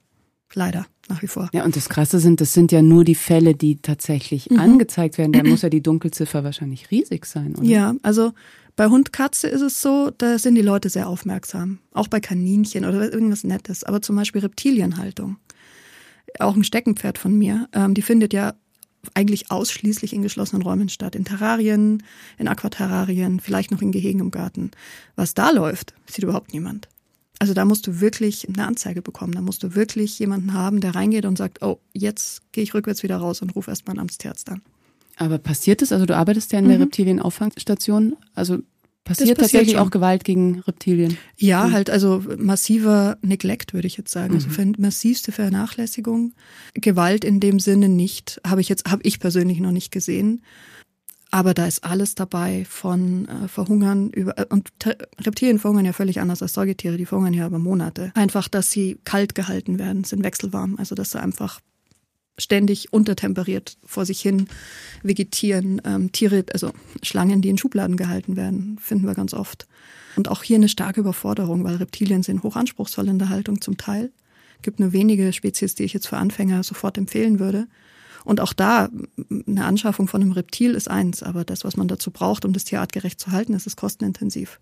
Leider, nach wie vor. Ja, und das Krasse sind, das sind ja nur die Fälle, die tatsächlich mhm. angezeigt werden. Da muss ja die Dunkelziffer wahrscheinlich riesig sein, oder? Ja, also bei Hund, Katze ist es so, da sind die Leute sehr aufmerksam. Auch bei Kaninchen oder irgendwas Nettes. Aber zum Beispiel Reptilienhaltung. Auch ein Steckenpferd von mir. Ähm, die findet ja eigentlich ausschließlich in geschlossenen Räumen statt. In Terrarien, in Aquaterrarien, vielleicht noch in Gehegen im Garten. Was da läuft, sieht überhaupt niemand. Also da musst du wirklich eine Anzeige bekommen. Da musst du wirklich jemanden haben, der reingeht und sagt, oh, jetzt gehe ich rückwärts wieder raus und rufe erstmal einen Amtstierarzt an. Aber passiert es? Also du arbeitest ja in der mhm. Reptilienauffangstation. Also passiert, passiert tatsächlich schon. auch Gewalt gegen Reptilien? Ja, mhm. halt also massiver Neglect, würde ich jetzt sagen. Also mhm. Also massivste Vernachlässigung. Gewalt in dem Sinne nicht. Habe ich jetzt, habe ich persönlich noch nicht gesehen. Aber da ist alles dabei von äh, Verhungern über äh, und Reptilien verhungern ja völlig anders als Säugetiere, die verhungern ja über Monate. Einfach, dass sie kalt gehalten werden, sind wechselwarm, also dass sie einfach ständig untertemperiert vor sich hin vegetieren. Ähm, Tiere, also Schlangen, die in Schubladen gehalten werden, finden wir ganz oft. Und auch hier eine starke Überforderung, weil Reptilien sind hochanspruchsvoll in der Haltung zum Teil. Gibt nur wenige Spezies, die ich jetzt für Anfänger sofort empfehlen würde. Und auch da, eine Anschaffung von einem Reptil ist eins, aber das, was man dazu braucht, um das Tier artgerecht zu halten, das ist kostenintensiv.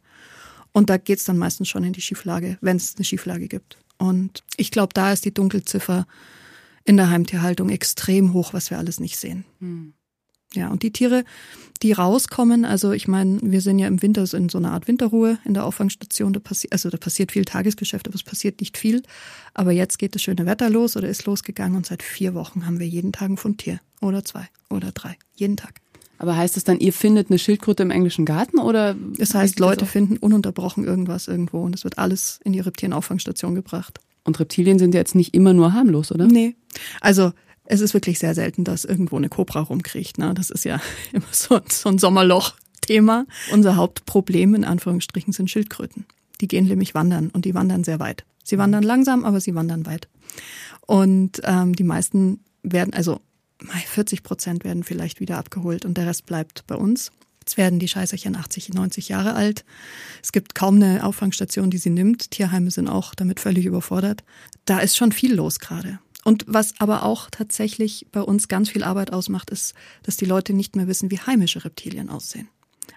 Und da geht's dann meistens schon in die Schieflage, wenn es eine Schieflage gibt. Und ich glaube, da ist die Dunkelziffer in der Heimtierhaltung extrem hoch, was wir alles nicht sehen. Hm. Ja, und die Tiere, die rauskommen, also ich meine, wir sind ja im Winter so in so einer Art Winterruhe in der Auffangstation, da passiert, also da passiert viel Tagesgeschäft, aber es passiert nicht viel. Aber jetzt geht das schöne Wetter los oder ist losgegangen und seit vier Wochen haben wir jeden Tag ein Fundtier. Oder zwei oder drei. Jeden Tag. Aber heißt das dann, ihr findet eine Schildkröte im englischen Garten oder? Das heißt, Leute finden ununterbrochen irgendwas irgendwo und es wird alles in die Reptilienauffangstation gebracht. Und Reptilien sind ja jetzt nicht immer nur harmlos, oder? Nee. Also es ist wirklich sehr selten, dass irgendwo eine Kobra rumkriecht. Ne? Das ist ja immer so, so ein Sommerloch-Thema. Unser Hauptproblem in Anführungsstrichen sind Schildkröten. Die gehen nämlich wandern und die wandern sehr weit. Sie wandern langsam, aber sie wandern weit. Und ähm, die meisten werden, also 40 Prozent werden vielleicht wieder abgeholt und der Rest bleibt bei uns. Jetzt werden die Scheißerchen 80, 90 Jahre alt. Es gibt kaum eine Auffangstation, die sie nimmt. Tierheime sind auch damit völlig überfordert. Da ist schon viel los gerade. Und was aber auch tatsächlich bei uns ganz viel Arbeit ausmacht, ist, dass die Leute nicht mehr wissen, wie heimische Reptilien aussehen.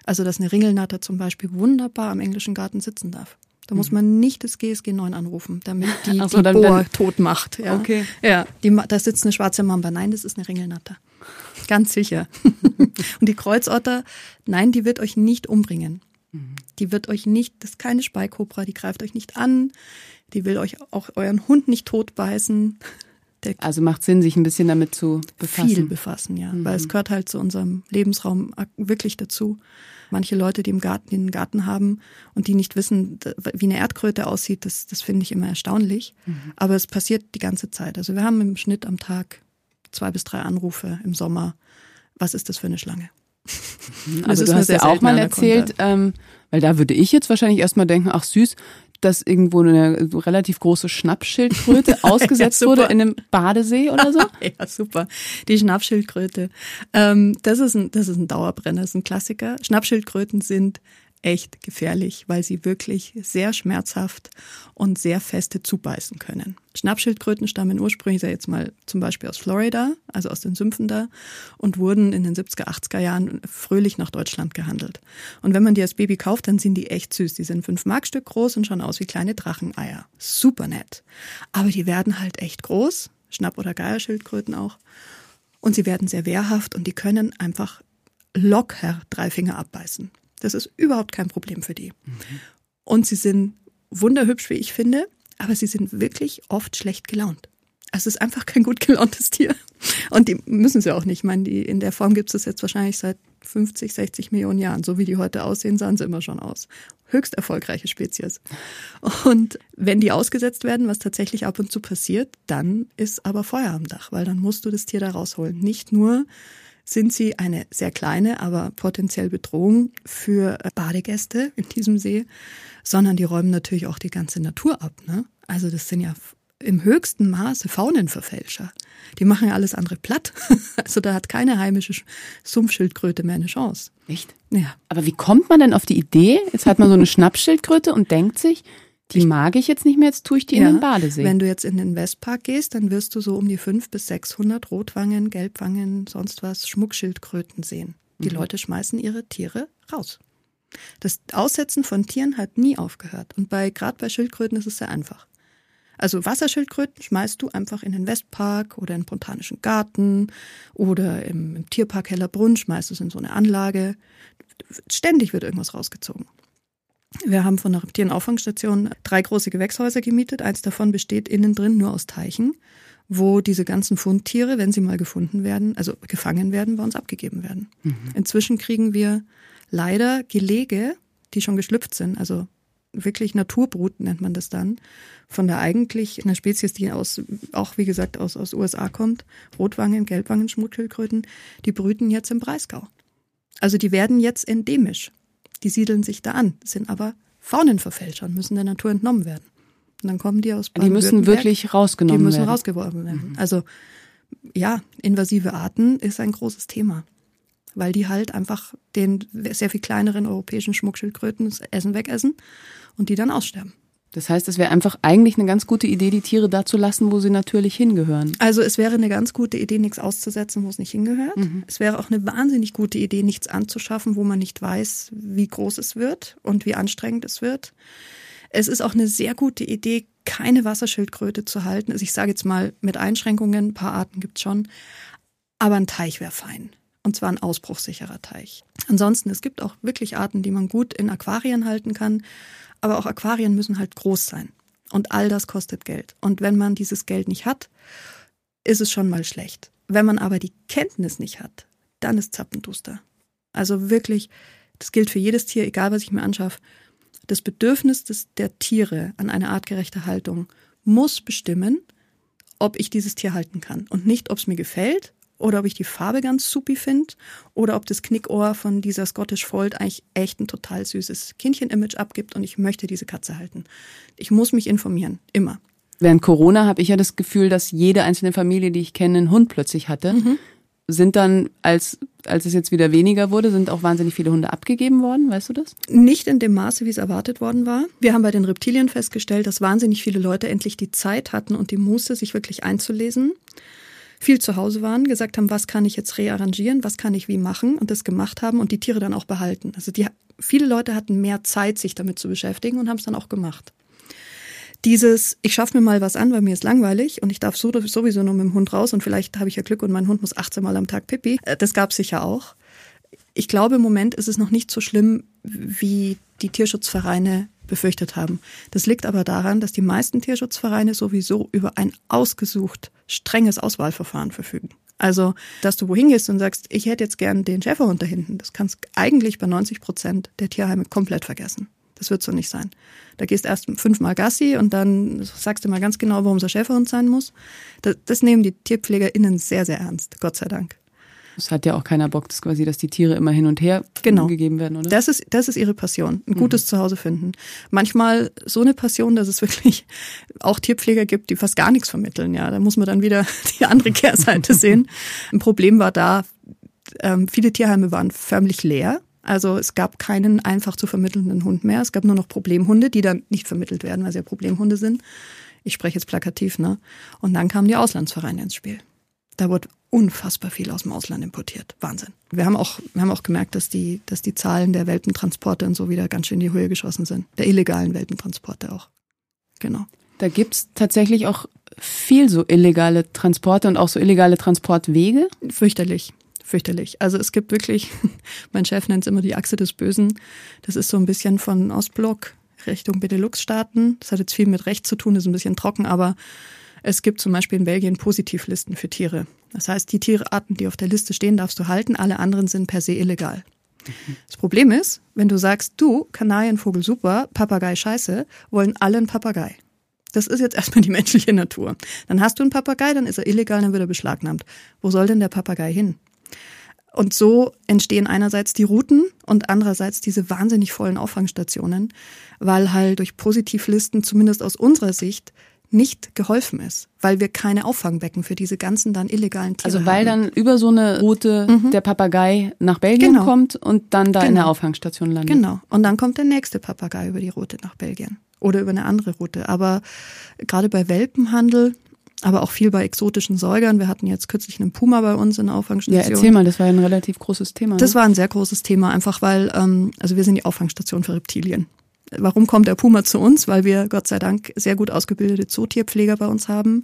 Also, dass eine Ringelnatter zum Beispiel wunderbar am englischen Garten sitzen darf. Da muss mhm. man nicht das GSG 9 anrufen, damit die, so, die dann, Bohr dann, tot macht. Ja. Okay. Ja, die, da sitzt eine schwarze Mamba. Nein, das ist eine Ringelnatter. Ganz sicher. Und die Kreuzotter, nein, die wird euch nicht umbringen. Mhm. Die wird euch nicht, das ist keine Speikobra, die greift euch nicht an. Die will euch auch euren Hund nicht totbeißen. Der also macht Sinn, sich ein bisschen damit zu befassen. Viel befassen, ja. Mhm. Weil es gehört halt zu unserem Lebensraum wirklich dazu. Manche Leute, die im Garten, die einen Garten haben und die nicht wissen, wie eine Erdkröte aussieht, das, das finde ich immer erstaunlich. Mhm. Aber es passiert die ganze Zeit. Also wir haben im Schnitt am Tag zwei bis drei Anrufe im Sommer. Was ist das für eine Schlange? Also du hast ja auch mal erzählt, ähm, weil da würde ich jetzt wahrscheinlich erstmal denken, ach süß, dass irgendwo eine relativ große Schnappschildkröte ausgesetzt ja, wurde in einem Badesee oder so? ja, super. Die Schnappschildkröte. Ähm, das, ist ein, das ist ein Dauerbrenner, das ist ein Klassiker. Schnappschildkröten sind echt gefährlich, weil sie wirklich sehr schmerzhaft und sehr feste zubeißen können. Schnappschildkröten stammen ursprünglich jetzt mal zum Beispiel aus Florida, also aus den Sümpfen da, und wurden in den 70er, 80er Jahren fröhlich nach Deutschland gehandelt. Und wenn man die als Baby kauft, dann sind die echt süß. Die sind fünf Markstück groß und schauen aus wie kleine Dracheneier. Super nett. Aber die werden halt echt groß, Schnapp- oder Geierschildkröten auch. Und sie werden sehr wehrhaft und die können einfach locker drei Finger abbeißen. Das ist überhaupt kein Problem für die. Mhm. Und sie sind wunderhübsch, wie ich finde, aber sie sind wirklich oft schlecht gelaunt. Also es ist einfach kein gut gelauntes Tier. Und die müssen sie auch nicht. Ich meine, die, in der Form gibt es jetzt wahrscheinlich seit 50, 60 Millionen Jahren. So wie die heute aussehen, sahen sie immer schon aus. Höchst erfolgreiche Spezies. Und wenn die ausgesetzt werden, was tatsächlich ab und zu passiert, dann ist aber Feuer am Dach, weil dann musst du das Tier da rausholen. Nicht nur sind sie eine sehr kleine, aber potenziell Bedrohung für Badegäste in diesem See, sondern die räumen natürlich auch die ganze Natur ab. Ne? Also das sind ja im höchsten Maße Faunenverfälscher. Die machen ja alles andere platt. Also da hat keine heimische Sumpfschildkröte mehr eine Chance. Echt? Ja. Aber wie kommt man denn auf die Idee? Jetzt hat man so eine Schnappschildkröte und denkt sich, die mag ich jetzt nicht mehr, jetzt tue ich die ja, in den Badesee. Wenn du jetzt in den Westpark gehst, dann wirst du so um die fünf bis 600 Rotwangen, Gelbwangen, sonst was, Schmuckschildkröten sehen. Die mhm. Leute schmeißen ihre Tiere raus. Das Aussetzen von Tieren hat nie aufgehört. Und bei, gerade bei Schildkröten ist es sehr einfach. Also Wasserschildkröten schmeißt du einfach in den Westpark oder in den Botanischen Garten oder im, im Tierpark Hellerbrunn schmeißt du es in so eine Anlage. Ständig wird irgendwas rausgezogen. Wir haben von der Reptilienauffangstation drei große Gewächshäuser gemietet. Eins davon besteht innen drin nur aus Teichen, wo diese ganzen Fundtiere, wenn sie mal gefunden werden, also gefangen werden, bei uns abgegeben werden. Mhm. Inzwischen kriegen wir leider Gelege, die schon geschlüpft sind, also wirklich Naturbrut nennt man das dann, von der eigentlich einer Spezies, die aus, auch wie gesagt aus, aus USA kommt, Rotwangen, Gelbwangen, Schmuckschildkröten, die brüten jetzt im Breisgau. Also die werden jetzt endemisch. Die siedeln sich da an, sind aber Faunenverfälscher und müssen der Natur entnommen werden. Und dann kommen die aus Die müssen wirklich rausgenommen werden. Die müssen werden. rausgeworfen werden. Mhm. Also ja, invasive Arten ist ein großes Thema weil die halt einfach den sehr viel kleineren europäischen Schmuckschildkröten das Essen wegessen und die dann aussterben. Das heißt, es wäre einfach eigentlich eine ganz gute Idee, die Tiere da zu lassen, wo sie natürlich hingehören. Also es wäre eine ganz gute Idee, nichts auszusetzen, wo es nicht hingehört. Mhm. Es wäre auch eine wahnsinnig gute Idee, nichts anzuschaffen, wo man nicht weiß, wie groß es wird und wie anstrengend es wird. Es ist auch eine sehr gute Idee, keine Wasserschildkröte zu halten. Also ich sage jetzt mal mit Einschränkungen, ein paar Arten gibt's schon, aber ein Teich wäre fein. Und zwar ein ausbruchssicherer Teich. Ansonsten, es gibt auch wirklich Arten, die man gut in Aquarien halten kann. Aber auch Aquarien müssen halt groß sein. Und all das kostet Geld. Und wenn man dieses Geld nicht hat, ist es schon mal schlecht. Wenn man aber die Kenntnis nicht hat, dann ist Zappenduster. Also wirklich, das gilt für jedes Tier, egal was ich mir anschaffe. Das Bedürfnis des, der Tiere an eine artgerechte Haltung muss bestimmen, ob ich dieses Tier halten kann. Und nicht, ob es mir gefällt oder ob ich die Farbe ganz supi finde oder ob das Knickohr von dieser Scottish Fold eigentlich echt ein total süßes Kindchen-Image abgibt und ich möchte diese Katze halten. Ich muss mich informieren, immer. Während Corona habe ich ja das Gefühl, dass jede einzelne Familie, die ich kenne, einen Hund plötzlich hatte. Mhm. Sind dann, als, als es jetzt wieder weniger wurde, sind auch wahnsinnig viele Hunde abgegeben worden, weißt du das? Nicht in dem Maße, wie es erwartet worden war. Wir haben bei den Reptilien festgestellt, dass wahnsinnig viele Leute endlich die Zeit hatten und die Muße, sich wirklich einzulesen viel zu Hause waren, gesagt haben, was kann ich jetzt rearrangieren, was kann ich wie machen und das gemacht haben und die Tiere dann auch behalten. Also die, viele Leute hatten mehr Zeit, sich damit zu beschäftigen und haben es dann auch gemacht. Dieses, ich schaffe mir mal was an, weil mir ist langweilig und ich darf so, sowieso nur mit dem Hund raus und vielleicht habe ich ja Glück und mein Hund muss 18 Mal am Tag pipi. Äh, das gab es sicher auch. Ich glaube, im Moment ist es noch nicht so schlimm, wie die Tierschutzvereine befürchtet haben. Das liegt aber daran, dass die meisten Tierschutzvereine sowieso über ein ausgesucht strenges Auswahlverfahren verfügen. Also, dass du wohin gehst und sagst, ich hätte jetzt gern den Schäferhund da hinten, das kannst eigentlich bei 90 Prozent der Tierheime komplett vergessen. Das wird so nicht sein. Da gehst erst fünfmal Gassi und dann sagst du mal ganz genau, warum es ein Schäferhund sein muss. Das, das nehmen die TierpflegerInnen sehr, sehr ernst, Gott sei Dank. Es hat ja auch keiner Bock, dass quasi, dass die Tiere immer hin und her genau. gegeben werden, oder? Das ist, das ist ihre Passion. Ein gutes mhm. Zuhause finden. Manchmal so eine Passion, dass es wirklich auch Tierpfleger gibt, die fast gar nichts vermitteln. Ja, da muss man dann wieder die andere Kehrseite sehen. Ein Problem war da, ähm, viele Tierheime waren förmlich leer. Also es gab keinen einfach zu vermittelnden Hund mehr. Es gab nur noch Problemhunde, die dann nicht vermittelt werden, weil sie ja Problemhunde sind. Ich spreche jetzt plakativ, ne? Und dann kamen die Auslandsvereine ins Spiel. Da wurde unfassbar viel aus dem Ausland importiert. Wahnsinn. Wir haben auch, wir haben auch gemerkt, dass die, dass die Zahlen der Welpentransporte und so wieder ganz schön in die Höhe geschossen sind. Der illegalen Welpentransporte auch. Genau. Da gibt's tatsächlich auch viel so illegale Transporte und auch so illegale Transportwege? Fürchterlich. Fürchterlich. Also es gibt wirklich, mein Chef nennt es immer die Achse des Bösen. Das ist so ein bisschen von Ostblock Richtung Benelux-Staaten. Das hat jetzt viel mit Recht zu tun, ist ein bisschen trocken, aber es gibt zum Beispiel in Belgien Positivlisten für Tiere. Das heißt, die Tierarten, die auf der Liste stehen, darfst du halten, alle anderen sind per se illegal. Das Problem ist, wenn du sagst, du, Kanarienvogel super, Papagei scheiße, wollen alle einen Papagei. Das ist jetzt erstmal die menschliche Natur. Dann hast du einen Papagei, dann ist er illegal, dann wird er beschlagnahmt. Wo soll denn der Papagei hin? Und so entstehen einerseits die Routen und andererseits diese wahnsinnig vollen Auffangstationen, weil halt durch Positivlisten, zumindest aus unserer Sicht, nicht geholfen ist, weil wir keine Auffangbecken für diese ganzen dann illegalen Tiere Also weil haben. dann über so eine Route mhm. der Papagei nach Belgien genau. kommt und dann da genau. in der genau. Auffangstation landet. Genau. Und dann kommt der nächste Papagei über die Route nach Belgien oder über eine andere Route. Aber gerade bei Welpenhandel, aber auch viel bei exotischen Säugern. Wir hatten jetzt kürzlich einen Puma bei uns in der Auffangstation. Ja, erzähl mal, das war ja ein relativ großes Thema. Das ne? war ein sehr großes Thema, einfach weil, ähm, also wir sind die Auffangstation für Reptilien. Warum kommt der Puma zu uns? Weil wir Gott sei Dank sehr gut ausgebildete Zootierpfleger bei uns haben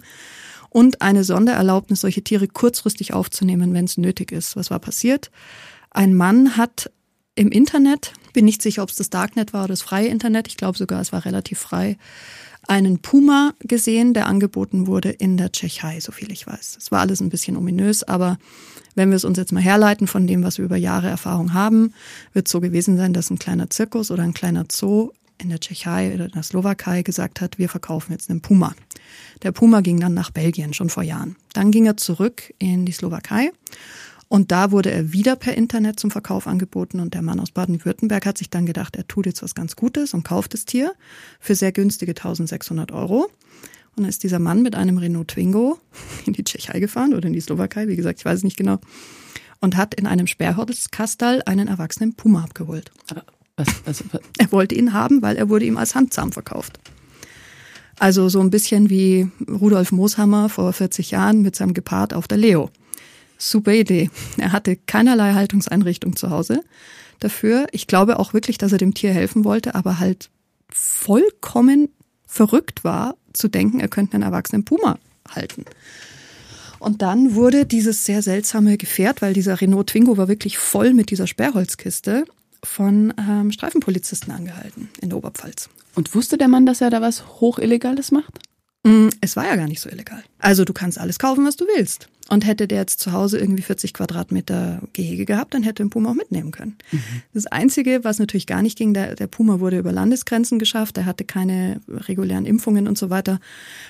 und eine Sondererlaubnis, solche Tiere kurzfristig aufzunehmen, wenn es nötig ist. Was war passiert? Ein Mann hat im Internet, bin nicht sicher, ob es das Darknet war oder das freie Internet, ich glaube sogar, es war relativ frei, einen Puma gesehen, der angeboten wurde in der Tschechei, soviel ich weiß. Es war alles ein bisschen ominös, aber wenn wir es uns jetzt mal herleiten von dem, was wir über Jahre Erfahrung haben, wird es so gewesen sein, dass ein kleiner Zirkus oder ein kleiner Zoo in der Tschechei oder in der Slowakei gesagt hat, wir verkaufen jetzt einen Puma. Der Puma ging dann nach Belgien, schon vor Jahren. Dann ging er zurück in die Slowakei und da wurde er wieder per Internet zum Verkauf angeboten und der Mann aus Baden-Württemberg hat sich dann gedacht, er tut jetzt was ganz Gutes und kauft das Tier für sehr günstige 1600 Euro. Und dann ist dieser Mann mit einem Renault Twingo in die Tschechei gefahren oder in die Slowakei, wie gesagt, ich weiß es nicht genau, und hat in einem Sperrholzkastal einen erwachsenen Puma abgeholt. Was, was, was? Er wollte ihn haben, weil er wurde ihm als Handzahm verkauft. Also so ein bisschen wie Rudolf Mooshammer vor 40 Jahren mit seinem Gepard auf der Leo. Super Idee. Er hatte keinerlei Haltungseinrichtung zu Hause dafür. Ich glaube auch wirklich, dass er dem Tier helfen wollte, aber halt vollkommen verrückt war, zu denken, er könnte einen erwachsenen Puma halten. Und dann wurde dieses sehr seltsame Gefährt, weil dieser Renault Twingo war wirklich voll mit dieser Sperrholzkiste, von ähm, Streifenpolizisten angehalten in der Oberpfalz. Und wusste der Mann, dass er da was Hochillegales macht? Mm, es war ja gar nicht so illegal. Also du kannst alles kaufen, was du willst. Und hätte der jetzt zu Hause irgendwie 40 Quadratmeter Gehege gehabt, dann hätte den Puma auch mitnehmen können. Mhm. Das Einzige, was natürlich gar nicht ging, der, der Puma wurde über Landesgrenzen geschafft, er hatte keine regulären Impfungen und so weiter.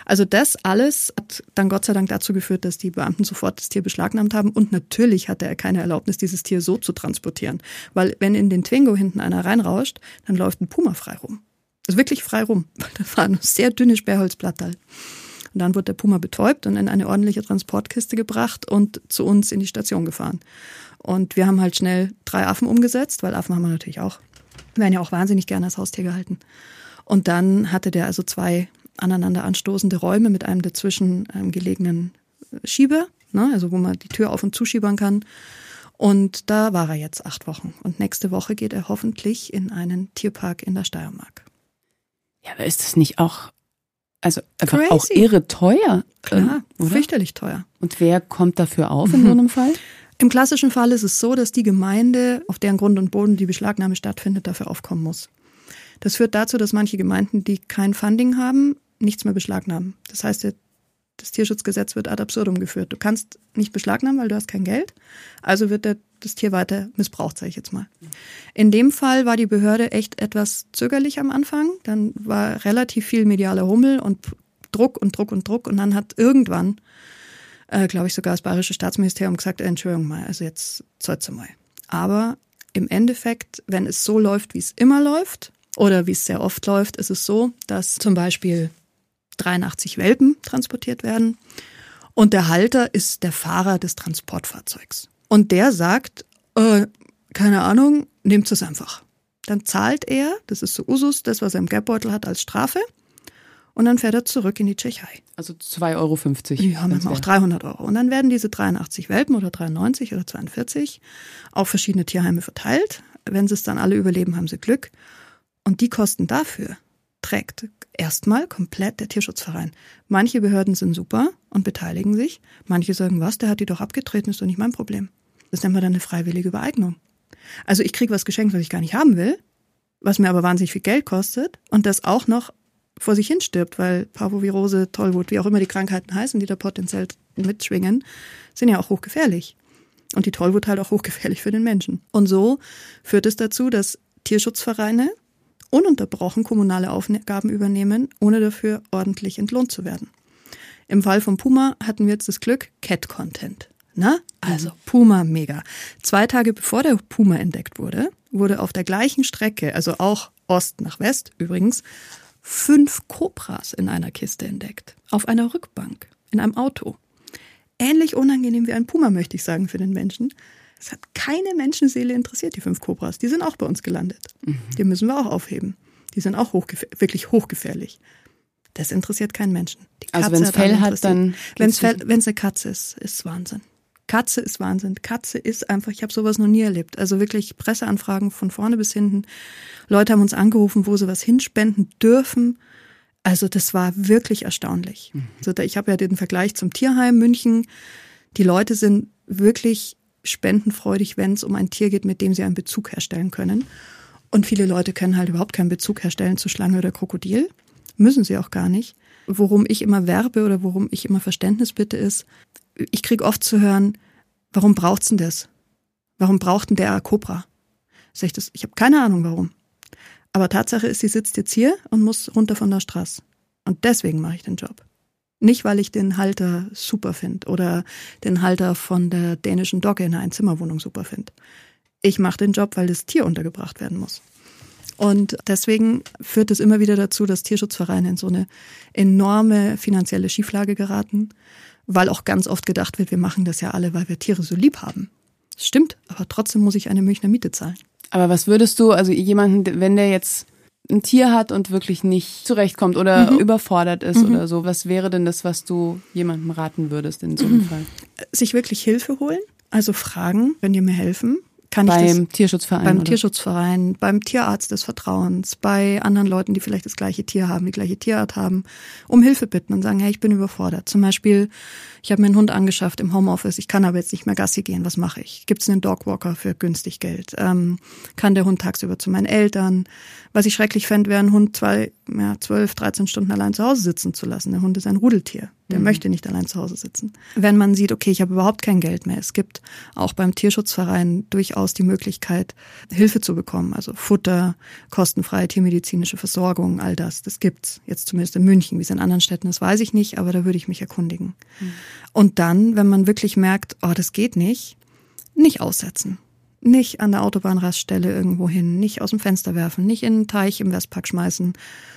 Also das alles hat dann Gott sei Dank dazu geführt, dass die Beamten sofort das Tier beschlagnahmt haben. Und natürlich hatte er keine Erlaubnis, dieses Tier so zu transportieren. Weil wenn in den Twingo hinten einer reinrauscht, dann läuft ein Puma frei rum. Also wirklich frei rum. Das war ein sehr dünnes Sperrholzblattal. Und dann wurde der Puma betäubt und in eine ordentliche Transportkiste gebracht und zu uns in die Station gefahren. Und wir haben halt schnell drei Affen umgesetzt, weil Affen haben wir natürlich auch. Wir werden ja auch wahnsinnig gerne als Haustier gehalten. Und dann hatte der also zwei aneinander anstoßende Räume mit einem dazwischen ähm, gelegenen Schieber, ne, also wo man die Tür auf und zuschiebern kann. Und da war er jetzt acht Wochen. Und nächste Woche geht er hoffentlich in einen Tierpark in der Steiermark. Ja, aber ist das nicht auch, also einfach Crazy. auch irre teuer? Klar, ähm, fürchterlich teuer. Und wer kommt dafür auf in so einem Fall? Im klassischen Fall ist es so, dass die Gemeinde, auf deren Grund und Boden die Beschlagnahme stattfindet, dafür aufkommen muss. Das führt dazu, dass manche Gemeinden, die kein Funding haben, nichts mehr beschlagnahmen. Das heißt, das Tierschutzgesetz wird ad absurdum geführt. Du kannst nicht beschlagnahmen, weil du hast kein Geld. Also wird der, das Tier weiter missbraucht, sage ich jetzt mal. In dem Fall war die Behörde echt etwas zögerlich am Anfang. Dann war relativ viel medialer Hummel und Druck und Druck und Druck. Und dann hat irgendwann, äh, glaube ich, sogar das Bayerische Staatsministerium gesagt, Entschuldigung mal, also jetzt zollt's mal. Aber im Endeffekt, wenn es so läuft, wie es immer läuft, oder wie es sehr oft läuft, ist es so, dass zum Beispiel 83 Welpen transportiert werden. Und der Halter ist der Fahrer des Transportfahrzeugs. Und der sagt, äh, keine Ahnung, nehmt es einfach. Dann zahlt er, das ist so Usus, das, was er im Geldbeutel hat, als Strafe. Und dann fährt er zurück in die Tschechei. Also 2,50 Euro. Ja, manchmal auch 300 Euro. Und dann werden diese 83 Welpen oder 93 oder 42 auf verschiedene Tierheime verteilt. Wenn sie es dann alle überleben, haben sie Glück. Und die Kosten dafür trägt erstmal komplett der Tierschutzverein. Manche Behörden sind super und beteiligen sich. Manche sagen, was, der hat die doch abgetreten, ist doch nicht mein Problem. Das nennt man dann eine freiwillige Übereignung. Also ich kriege was geschenkt, was ich gar nicht haben will, was mir aber wahnsinnig viel Geld kostet und das auch noch vor sich hin stirbt, weil Parvovirose, Tollwut, wie auch immer die Krankheiten heißen, die da potenziell mitschwingen, sind ja auch hochgefährlich. Und die Tollwut halt auch hochgefährlich für den Menschen. Und so führt es dazu, dass Tierschutzvereine ununterbrochen kommunale Aufgaben übernehmen, ohne dafür ordentlich entlohnt zu werden. Im Fall von Puma hatten wir jetzt das Glück, Cat-Content. Na, also Puma mega. Zwei Tage bevor der Puma entdeckt wurde, wurde auf der gleichen Strecke, also auch Ost nach West übrigens, fünf Kobras in einer Kiste entdeckt. Auf einer Rückbank, in einem Auto. Ähnlich unangenehm wie ein Puma, möchte ich sagen, für den Menschen. Es hat keine Menschenseele interessiert, die fünf Cobras. Die sind auch bei uns gelandet. Mhm. Die müssen wir auch aufheben. Die sind auch hochgefähr wirklich hochgefährlich. Das interessiert keinen Menschen. also wenn es Fell hat, dann... Wenn es eine Katze ist, ist Wahnsinn. Katze ist Wahnsinn. Katze ist einfach, ich habe sowas noch nie erlebt. Also wirklich Presseanfragen von vorne bis hinten. Leute haben uns angerufen, wo sie was hinspenden dürfen. Also das war wirklich erstaunlich. Mhm. Also ich habe ja den Vergleich zum Tierheim München. Die Leute sind wirklich spendenfreudig, wenn es um ein Tier geht, mit dem sie einen Bezug herstellen können. Und viele Leute können halt überhaupt keinen Bezug herstellen zu Schlange oder Krokodil. Müssen sie auch gar nicht. Worum ich immer werbe oder worum ich immer Verständnis bitte ist, ich kriege oft zu hören, warum braucht's denn das? Warum braucht denn der Cobra? Sag ich das? Ich habe keine Ahnung warum. Aber Tatsache ist, sie sitzt jetzt hier und muss runter von der Straße. Und deswegen mache ich den Job. Nicht, weil ich den Halter super finde oder den Halter von der dänischen Dogge in einer Einzimmerwohnung super finde. Ich mache den Job, weil das Tier untergebracht werden muss. Und deswegen führt es immer wieder dazu, dass Tierschutzvereine in so eine enorme finanzielle Schieflage geraten, weil auch ganz oft gedacht wird, wir machen das ja alle, weil wir Tiere so lieb haben. Das stimmt, aber trotzdem muss ich eine Münchner Miete zahlen. Aber was würdest du, also jemanden, wenn der jetzt ein Tier hat und wirklich nicht zurechtkommt oder mhm. überfordert ist mhm. oder so, was wäre denn das, was du jemandem raten würdest in so einem mhm. Fall? Sich wirklich Hilfe holen, also fragen, wenn ihr mir helfen, kann beim ich das, Tierschutzverein beim oder? Tierschutzverein, beim Tierarzt des Vertrauens, bei anderen Leuten, die vielleicht das gleiche Tier haben, die gleiche Tierart haben, um Hilfe bitten und sagen, hey, ich bin überfordert. Zum Beispiel, ich habe mir einen Hund angeschafft im Homeoffice, ich kann aber jetzt nicht mehr Gassi gehen, was mache ich? Gibt es einen Dogwalker für günstig Geld? Ähm, kann der Hund tagsüber zu meinen Eltern? Was ich schrecklich fände, wäre ein Hund zwei, ja, zwölf, dreizehn Stunden allein zu Hause sitzen zu lassen. Der Hund ist ein Rudeltier. Der mhm. möchte nicht allein zu Hause sitzen. Wenn man sieht, okay, ich habe überhaupt kein Geld mehr. Es gibt auch beim Tierschutzverein durchaus die Möglichkeit, Hilfe zu bekommen. Also Futter, kostenfreie tiermedizinische Versorgung, all das. Das gibt's. Jetzt zumindest in München. Wie es in anderen Städten ist, weiß ich nicht, aber da würde ich mich erkundigen. Mhm. Und dann, wenn man wirklich merkt, oh, das geht nicht, nicht aussetzen nicht an der Autobahnraststelle irgendwo hin, nicht aus dem Fenster werfen, nicht in einen Teich im Westpark schmeißen,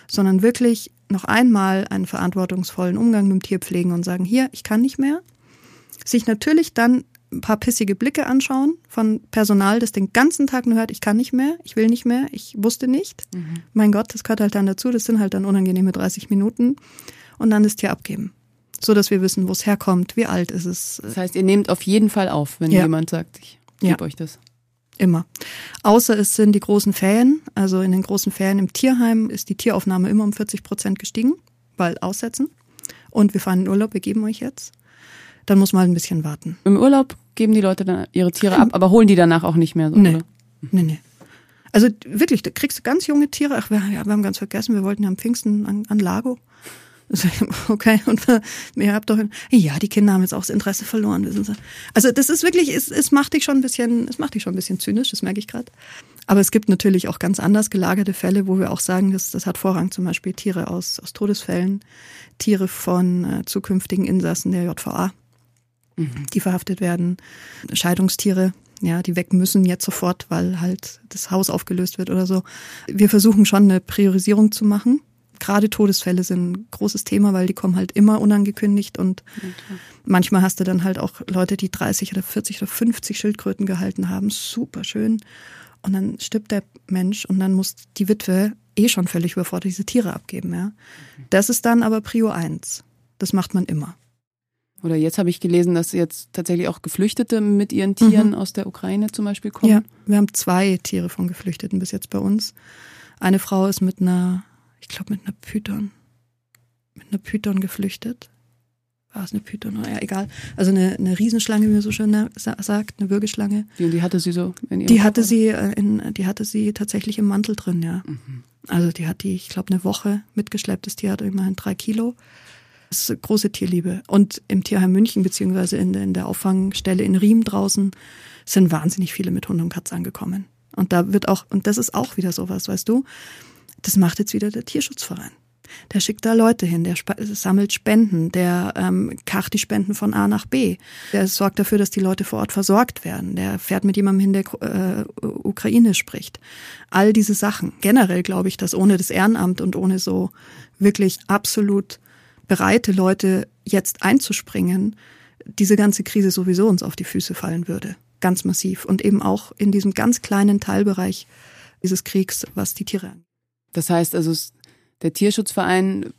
sondern wirklich noch einmal einen verantwortungsvollen Umgang mit dem Tier pflegen und sagen, hier, ich kann nicht mehr. Sich natürlich dann ein paar pissige Blicke anschauen von Personal, das den ganzen Tag nur hört, ich kann nicht mehr, ich will nicht mehr, ich wusste nicht. Mhm. Mein Gott, das gehört halt dann dazu, das sind halt dann unangenehme 30 Minuten und dann das Tier abgeben. So dass wir wissen, wo es herkommt, wie alt ist es. Das heißt, ihr nehmt auf jeden Fall auf, wenn ja. jemand sagt, ich gebe ja. euch das. Immer. Außer es sind die großen Ferien. Also in den großen Ferien im Tierheim ist die Tieraufnahme immer um 40 Prozent gestiegen, weil aussetzen. Und wir fahren in Urlaub, wir geben euch jetzt. Dann muss man halt ein bisschen warten. Im Urlaub geben die Leute dann ihre Tiere ab, aber holen die danach auch nicht mehr so, nee. Oder? Nee, nee. Also wirklich, da kriegst du ganz junge Tiere. Ach, wir, ja, wir haben ganz vergessen, wir wollten ja am Pfingsten an, an Lago. Okay, und ihr habt doch, ja, die Kinder haben jetzt auch das Interesse verloren, wissen Sie. Also das ist wirklich, es, es macht dich schon ein bisschen, es macht dich schon ein bisschen zynisch, das merke ich gerade. Aber es gibt natürlich auch ganz anders gelagerte Fälle, wo wir auch sagen, das, das hat Vorrang, zum Beispiel Tiere aus, aus Todesfällen, Tiere von äh, zukünftigen Insassen der JVA, mhm. die verhaftet werden, Scheidungstiere, ja, die weg müssen jetzt sofort, weil halt das Haus aufgelöst wird oder so. Wir versuchen schon eine Priorisierung zu machen gerade Todesfälle sind ein großes Thema, weil die kommen halt immer unangekündigt und okay. manchmal hast du dann halt auch Leute, die 30 oder 40 oder 50 Schildkröten gehalten haben, super schön. Und dann stirbt der Mensch und dann muss die Witwe eh schon völlig überfordert diese Tiere abgeben, ja. Das ist dann aber Prio 1. Das macht man immer. Oder jetzt habe ich gelesen, dass jetzt tatsächlich auch Geflüchtete mit ihren Tieren mhm. aus der Ukraine zum Beispiel kommen. Ja, wir haben zwei Tiere von Geflüchteten bis jetzt bei uns. Eine Frau ist mit einer glaube, mit einer Python. Mit einer Python geflüchtet. War es eine Python? Ja, egal. Also eine, eine Riesenschlange, wie man so schön sagt, eine Würgeschlange. Die, die hatte sie so in ihrem Die hatte sie äh, in, die hatte sie tatsächlich im Mantel drin, ja. Mhm. Also die hat die, ich glaube, eine Woche mitgeschleppt. Das Tier hat immerhin drei Kilo. Das ist große Tierliebe. Und im Tierheim München, beziehungsweise in, in der Auffangstelle in Riem draußen, sind wahnsinnig viele mit Hund und Katz angekommen. Und da wird auch, und das ist auch wieder sowas, weißt du, das macht jetzt wieder der Tierschutzverein. Der schickt da Leute hin, der sammelt Spenden, der ähm, kacht die Spenden von A nach B. Der sorgt dafür, dass die Leute vor Ort versorgt werden. Der fährt mit jemandem hin, der äh, Ukraine spricht. All diese Sachen. Generell glaube ich, dass ohne das Ehrenamt und ohne so wirklich absolut bereite Leute jetzt einzuspringen, diese ganze Krise sowieso uns auf die Füße fallen würde. Ganz massiv. Und eben auch in diesem ganz kleinen Teilbereich dieses Kriegs, was die Tiere angeht. Das heißt also, der Tierschutzverein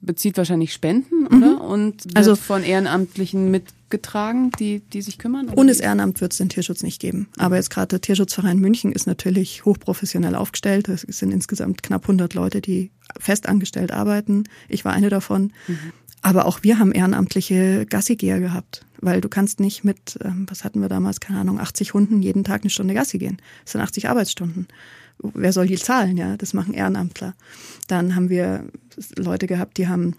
bezieht wahrscheinlich Spenden, mhm. oder? Und wird also von Ehrenamtlichen mitgetragen, die, die sich kümmern? Ohne das Ehrenamt wird es den Tierschutz nicht geben. Aber jetzt gerade der Tierschutzverein München ist natürlich hochprofessionell aufgestellt. Es sind insgesamt knapp 100 Leute, die festangestellt arbeiten. Ich war eine davon. Mhm. Aber auch wir haben ehrenamtliche Gassigeher gehabt, weil du kannst nicht mit, ähm, was hatten wir damals, keine Ahnung, 80 Hunden jeden Tag eine Stunde Gassi gehen. Das sind 80 Arbeitsstunden wer soll die zahlen? Ja, das machen Ehrenamtler. Dann haben wir Leute gehabt, die haben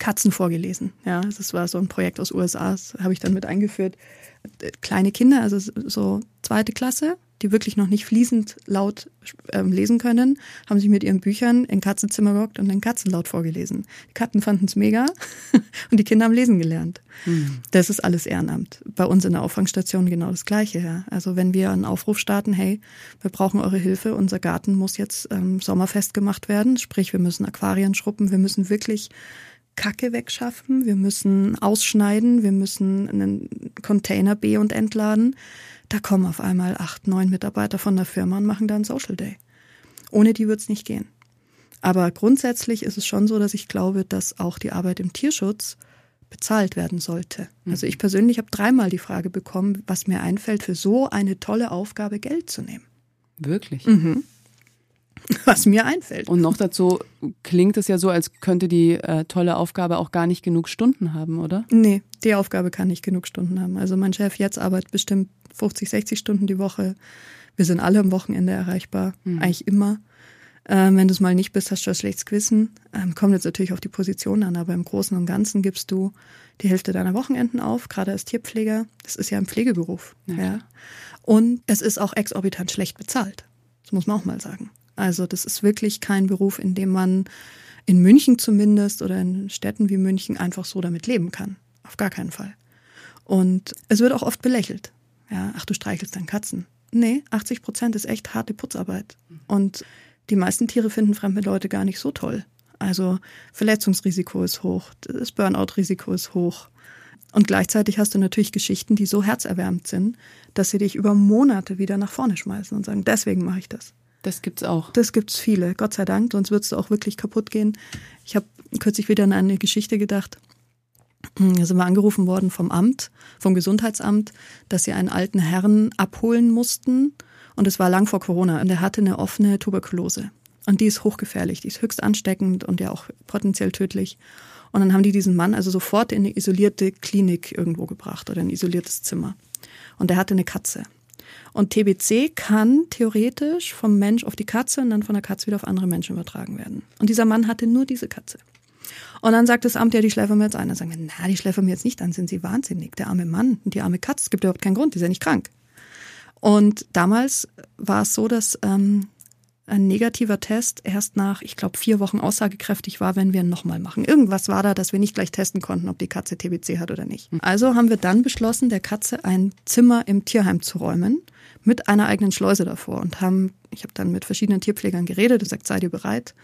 Katzen vorgelesen. Ja, das war so ein Projekt aus USA, das habe ich dann mit eingeführt. Kleine Kinder, also so zweite Klasse, die wirklich noch nicht fließend laut ähm, lesen können, haben sich mit ihren Büchern in Katzenzimmer gehockt und den Katzen laut vorgelesen. Die Katzen fanden es mega und die Kinder haben lesen gelernt. Mhm. Das ist alles Ehrenamt. Bei uns in der Auffangstation genau das Gleiche. Ja. Also wenn wir einen Aufruf starten, hey, wir brauchen eure Hilfe, unser Garten muss jetzt ähm, sommerfest gemacht werden, sprich wir müssen Aquarien schruppen, wir müssen wirklich Kacke wegschaffen, wir müssen ausschneiden, wir müssen einen Container B und entladen da kommen auf einmal acht, neun Mitarbeiter von der Firma und machen da einen Social Day. Ohne die wird es nicht gehen. Aber grundsätzlich ist es schon so, dass ich glaube, dass auch die Arbeit im Tierschutz bezahlt werden sollte. Mhm. Also ich persönlich habe dreimal die Frage bekommen, was mir einfällt, für so eine tolle Aufgabe Geld zu nehmen. Wirklich? Mhm. Was mir einfällt. Und noch dazu klingt es ja so, als könnte die äh, tolle Aufgabe auch gar nicht genug Stunden haben, oder? Nee, die Aufgabe kann nicht genug Stunden haben. Also mein Chef jetzt arbeitet bestimmt 50, 60 Stunden die Woche. Wir sind alle am Wochenende erreichbar, mhm. eigentlich immer. Ähm, wenn du es mal nicht bist, hast du ein schlechtes Gewissen. Ähm, kommt jetzt natürlich auf die Position an, aber im Großen und Ganzen gibst du die Hälfte deiner Wochenenden auf, gerade als Tierpfleger. Das ist ja ein Pflegeberuf. Ja. ja. Und es ist auch exorbitant schlecht bezahlt. Das muss man auch mal sagen. Also das ist wirklich kein Beruf, in dem man in München zumindest oder in Städten wie München einfach so damit leben kann. Auf gar keinen Fall. Und es wird auch oft belächelt. Ja, ach, du streichelst deine Katzen. Nee, 80 Prozent ist echt harte Putzarbeit. Und die meisten Tiere finden fremde Leute gar nicht so toll. Also Verletzungsrisiko ist hoch, das Burnout-Risiko ist hoch. Und gleichzeitig hast du natürlich Geschichten, die so herzerwärmend sind, dass sie dich über Monate wieder nach vorne schmeißen und sagen, deswegen mache ich das. Das gibt's auch. Das gibt's viele, Gott sei Dank, sonst würdest du auch wirklich kaputt gehen. Ich habe kürzlich wieder an eine Geschichte gedacht. Da sind wir angerufen worden vom Amt, vom Gesundheitsamt, dass sie einen alten Herrn abholen mussten. Und es war lang vor Corona. Und er hatte eine offene Tuberkulose. Und die ist hochgefährlich, die ist höchst ansteckend und ja auch potenziell tödlich. Und dann haben die diesen Mann also sofort in eine isolierte Klinik irgendwo gebracht oder ein isoliertes Zimmer. Und er hatte eine Katze. Und TBC kann theoretisch vom Mensch auf die Katze und dann von der Katze wieder auf andere Menschen übertragen werden. Und dieser Mann hatte nur diese Katze. Und dann sagt das Amt, ja, die schläfern wir jetzt ein. Dann sagen wir, na, die schläfern wir jetzt nicht an, sind sie wahnsinnig. Der arme Mann und die arme Katze, es gibt überhaupt keinen Grund, die ist ja nicht krank. Und damals war es so, dass ähm, ein negativer Test erst nach, ich glaube, vier Wochen aussagekräftig war, wenn wir ihn nochmal machen. Irgendwas war da, dass wir nicht gleich testen konnten, ob die Katze TBC hat oder nicht. Also haben wir dann beschlossen, der Katze ein Zimmer im Tierheim zu räumen mit einer eigenen Schleuse davor und haben, ich habe dann mit verschiedenen Tierpflegern geredet, gesagt, seid ihr bereit?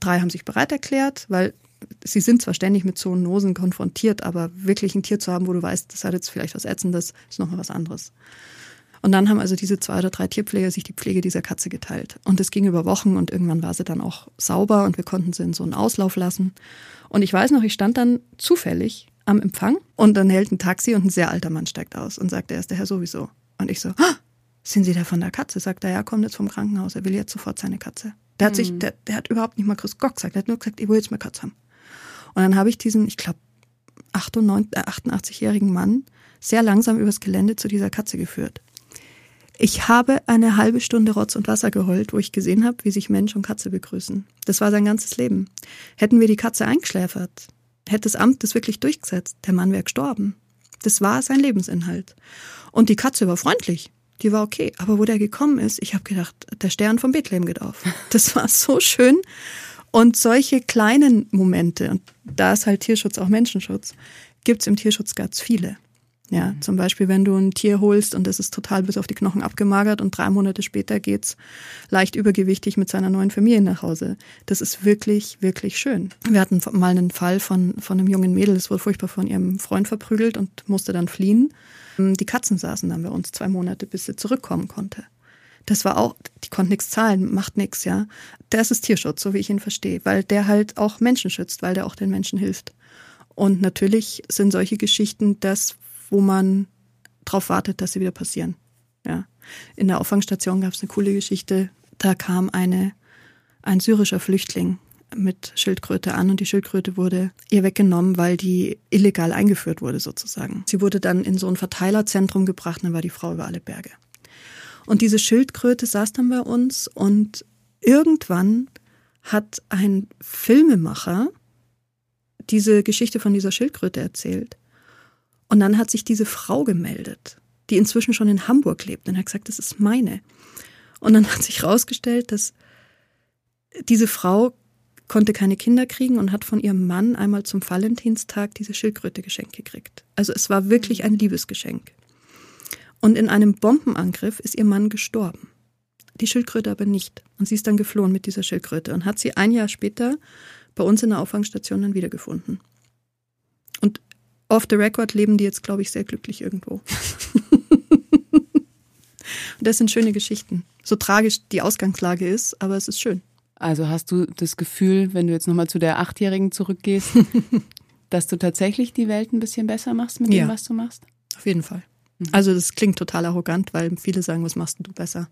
Drei haben sich bereit erklärt, weil sie sind zwar ständig mit Zoonosen konfrontiert, aber wirklich ein Tier zu haben, wo du weißt, das hat jetzt vielleicht was Ätzendes, ist nochmal was anderes. Und dann haben also diese zwei oder drei Tierpfleger sich die Pflege dieser Katze geteilt. Und es ging über Wochen und irgendwann war sie dann auch sauber und wir konnten sie in so einen Auslauf lassen. Und ich weiß noch, ich stand dann zufällig am Empfang und dann hält ein Taxi und ein sehr alter Mann steigt aus und sagt, er ist der Herr sowieso. Und ich so, ah, sind Sie der von der Katze? Sagt er, ja, kommt jetzt vom Krankenhaus, er will jetzt sofort seine Katze. Der hat sich, mhm. der, der hat überhaupt nicht mal Chris Gott gesagt, der hat nur gesagt, ich will jetzt mal Katze haben. Und dann habe ich diesen, ich glaube, 88-jährigen Mann sehr langsam übers Gelände zu dieser Katze geführt. Ich habe eine halbe Stunde Rotz und Wasser geheult, wo ich gesehen habe, wie sich Mensch und Katze begrüßen. Das war sein ganzes Leben. Hätten wir die Katze eingeschläfert, hätte das Amt das wirklich durchgesetzt, der Mann wäre gestorben. Das war sein Lebensinhalt. Und die Katze war freundlich die war okay. Aber wo der gekommen ist, ich habe gedacht, der Stern von Bethlehem geht auf. Das war so schön. Und solche kleinen Momente, und da ist halt Tierschutz auch Menschenschutz, gibt's im Tierschutz ganz viele. Ja, mhm. zum Beispiel, wenn du ein Tier holst und es ist total bis auf die Knochen abgemagert und drei Monate später geht's leicht übergewichtig mit seiner neuen Familie nach Hause. Das ist wirklich, wirklich schön. Wir hatten mal einen Fall von, von einem jungen Mädel, das wurde furchtbar von ihrem Freund verprügelt und musste dann fliehen. Die Katzen saßen dann bei uns zwei Monate, bis sie zurückkommen konnte. das war auch, die konnten nichts zahlen, macht nichts, ja. Das ist Tierschutz, so wie ich ihn verstehe, weil der halt auch Menschen schützt, weil der auch den Menschen hilft. Und natürlich sind solche Geschichten das, wo man drauf wartet, dass sie wieder passieren. Ja. In der Auffangstation gab es eine coole Geschichte. Da kam eine, ein syrischer Flüchtling mit Schildkröte an und die Schildkröte wurde ihr weggenommen, weil die illegal eingeführt wurde sozusagen. Sie wurde dann in so ein Verteilerzentrum gebracht, dann war die Frau über alle Berge. Und diese Schildkröte saß dann bei uns und irgendwann hat ein Filmemacher diese Geschichte von dieser Schildkröte erzählt. Und dann hat sich diese Frau gemeldet, die inzwischen schon in Hamburg lebt und hat gesagt, das ist meine. Und dann hat sich herausgestellt, dass diese Frau konnte keine Kinder kriegen und hat von ihrem Mann einmal zum Valentinstag diese Schildkröte geschenkt gekriegt. Also es war wirklich ein Liebesgeschenk. Und in einem Bombenangriff ist ihr Mann gestorben. Die Schildkröte aber nicht. Und sie ist dann geflohen mit dieser Schildkröte und hat sie ein Jahr später bei uns in der Auffangstation dann wiedergefunden. Und off the record leben die jetzt, glaube ich, sehr glücklich irgendwo. und das sind schöne Geschichten. So tragisch die Ausgangslage ist, aber es ist schön. Also hast du das Gefühl, wenn du jetzt nochmal zu der Achtjährigen zurückgehst, dass du tatsächlich die Welt ein bisschen besser machst mit ja, dem, was du machst? Auf jeden Fall. Mhm. Also das klingt total arrogant, weil viele sagen, was machst du besser?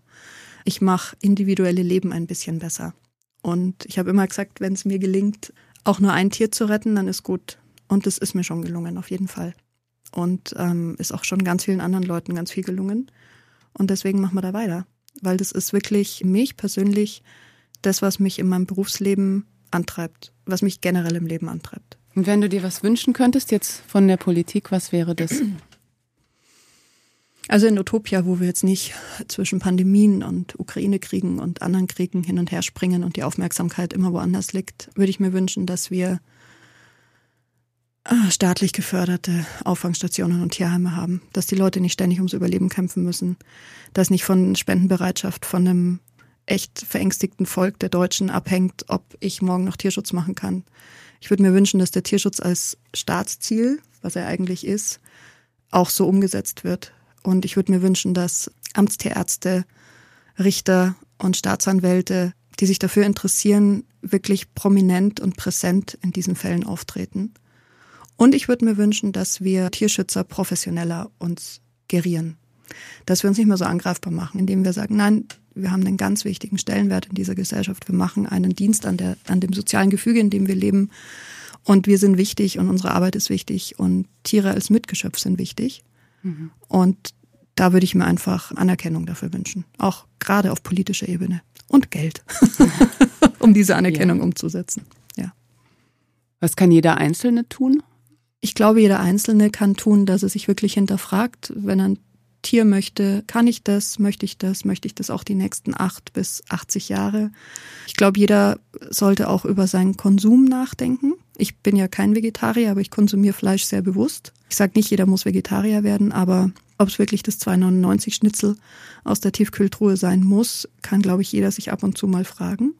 Ich mache individuelle Leben ein bisschen besser. Und ich habe immer gesagt, wenn es mir gelingt, auch nur ein Tier zu retten, dann ist gut. Und das ist mir schon gelungen, auf jeden Fall. Und ähm, ist auch schon ganz vielen anderen Leuten ganz viel gelungen. Und deswegen machen wir da weiter. Weil das ist wirklich mich persönlich das, was mich in meinem Berufsleben antreibt, was mich generell im Leben antreibt. Und wenn du dir was wünschen könntest jetzt von der Politik, was wäre das? Also in Utopia, wo wir jetzt nicht zwischen Pandemien und Ukraine-Kriegen und anderen Kriegen hin und her springen und die Aufmerksamkeit immer woanders liegt, würde ich mir wünschen, dass wir staatlich geförderte Auffangstationen und Tierheime haben, dass die Leute nicht ständig ums Überleben kämpfen müssen, dass nicht von Spendenbereitschaft von einem echt verängstigten Volk der Deutschen abhängt, ob ich morgen noch Tierschutz machen kann. Ich würde mir wünschen, dass der Tierschutz als Staatsziel, was er eigentlich ist, auch so umgesetzt wird. Und ich würde mir wünschen, dass Amtstierärzte, Richter und Staatsanwälte, die sich dafür interessieren, wirklich prominent und präsent in diesen Fällen auftreten. Und ich würde mir wünschen, dass wir Tierschützer professioneller uns gerieren. Dass wir uns nicht mehr so angreifbar machen, indem wir sagen, nein, wir haben einen ganz wichtigen Stellenwert in dieser Gesellschaft. Wir machen einen Dienst an, der, an dem sozialen Gefüge, in dem wir leben. Und wir sind wichtig und unsere Arbeit ist wichtig und Tiere als Mitgeschöpf sind wichtig. Mhm. Und da würde ich mir einfach Anerkennung dafür wünschen. Auch gerade auf politischer Ebene. Und Geld, um diese Anerkennung ja. umzusetzen. Ja. Was kann jeder Einzelne tun? Ich glaube, jeder Einzelne kann tun, dass er sich wirklich hinterfragt, wenn er ein Tier möchte, kann ich das, möchte ich das, möchte ich das auch die nächsten acht bis 80 Jahre. Ich glaube, jeder sollte auch über seinen Konsum nachdenken. Ich bin ja kein Vegetarier, aber ich konsumiere Fleisch sehr bewusst. Ich sage nicht, jeder muss Vegetarier werden, aber ob es wirklich das 2,99 Schnitzel aus der Tiefkühltruhe sein muss, kann, glaube ich, jeder sich ab und zu mal fragen.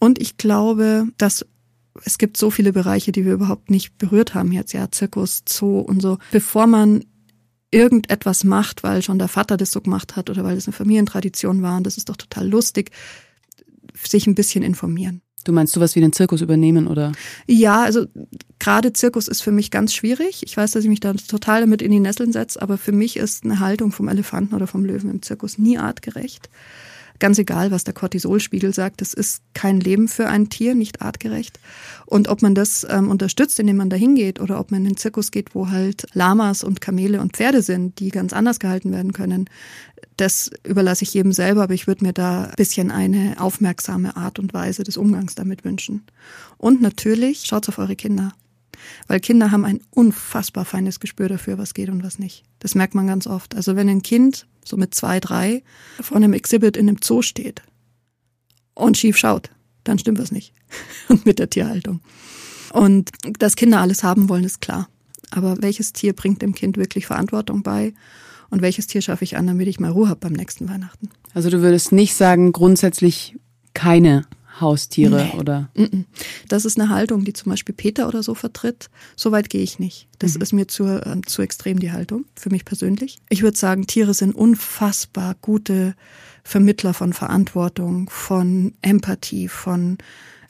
Und ich glaube, dass es gibt so viele Bereiche, die wir überhaupt nicht berührt haben jetzt, ja, Zirkus, Zoo und so. Bevor man irgendetwas macht, weil schon der Vater das so gemacht hat oder weil das eine Familientradition war. Und das ist doch total lustig, sich ein bisschen informieren. Du meinst sowas wie den Zirkus übernehmen, oder? Ja, also gerade Zirkus ist für mich ganz schwierig. Ich weiß, dass ich mich da total damit in die Nesseln setze, aber für mich ist eine Haltung vom Elefanten oder vom Löwen im Zirkus nie artgerecht. Ganz egal, was der Cortisolspiegel sagt, das ist kein Leben für ein Tier, nicht artgerecht. Und ob man das ähm, unterstützt, indem man da hingeht, oder ob man in den Zirkus geht, wo halt Lamas und Kamele und Pferde sind, die ganz anders gehalten werden können, das überlasse ich jedem selber, aber ich würde mir da ein bisschen eine aufmerksame Art und Weise des Umgangs damit wünschen. Und natürlich, schaut auf eure Kinder. Weil Kinder haben ein unfassbar feines Gespür dafür, was geht und was nicht. Das merkt man ganz oft. Also wenn ein Kind so mit zwei, drei vor einem Exhibit in einem Zoo steht und schief schaut, dann stimmt was nicht. Und mit der Tierhaltung. Und dass Kinder alles haben wollen, ist klar. Aber welches Tier bringt dem Kind wirklich Verantwortung bei? Und welches Tier schaffe ich an, damit ich mal Ruhe habe beim nächsten Weihnachten? Also du würdest nicht sagen, grundsätzlich keine Haustiere nee. oder? Das ist eine Haltung, die zum Beispiel Peter oder so vertritt. So weit gehe ich nicht. Das mhm. ist mir zu, äh, zu extrem, die Haltung, für mich persönlich. Ich würde sagen, Tiere sind unfassbar gute Vermittler von Verantwortung, von Empathie, von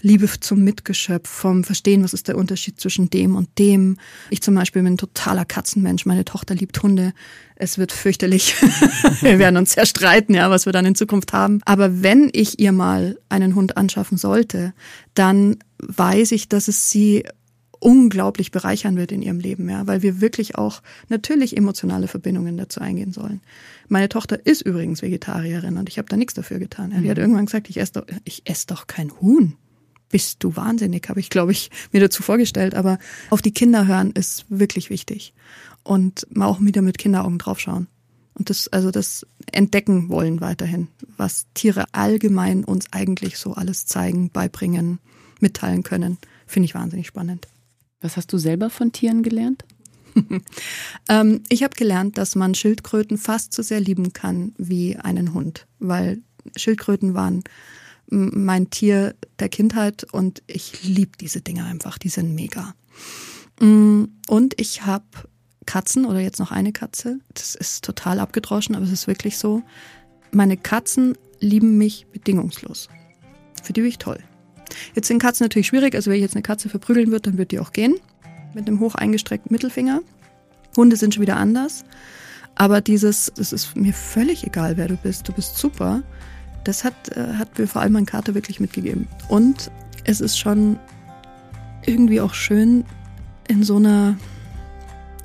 Liebe zum Mitgeschöpf, vom Verstehen, was ist der Unterschied zwischen dem und dem. Ich zum Beispiel bin ein totaler Katzenmensch. Meine Tochter liebt Hunde. Es wird fürchterlich. wir werden uns zerstreiten, ja, was wir dann in Zukunft haben. Aber wenn ich ihr mal einen Hund anschaffen sollte, dann weiß ich, dass es sie unglaublich bereichern wird in ihrem Leben, ja, weil wir wirklich auch natürlich emotionale Verbindungen dazu eingehen sollen. Meine Tochter ist übrigens Vegetarierin und ich habe da nichts dafür getan. Ja. Die hat mhm. irgendwann gesagt, ich esse doch, ich esse doch kein Huhn. Bist du wahnsinnig, habe ich, glaube ich, mir dazu vorgestellt. Aber auf die Kinder hören ist wirklich wichtig. Und mal auch wieder mit Kinderaugen draufschauen. Und das, also das entdecken wollen weiterhin, was Tiere allgemein uns eigentlich so alles zeigen, beibringen, mitteilen können, finde ich wahnsinnig spannend. Was hast du selber von Tieren gelernt? ähm, ich habe gelernt, dass man Schildkröten fast so sehr lieben kann wie einen Hund, weil Schildkröten waren mein Tier der Kindheit und ich liebe diese Dinger einfach, die sind mega. Mm, und ich habe Katzen oder jetzt noch eine Katze. Das ist total abgedroschen, aber es ist wirklich so. Meine Katzen lieben mich bedingungslos. Für die bin ich toll. Jetzt sind Katzen natürlich schwierig, also wenn ich jetzt eine Katze verprügeln würde, dann wird die auch gehen. Mit einem hoch eingestreckten Mittelfinger. Hunde sind schon wieder anders. Aber dieses, es ist mir völlig egal, wer du bist, du bist super, das hat, äh, hat mir vor allem mein Kater wirklich mitgegeben. Und es ist schon irgendwie auch schön, in so einer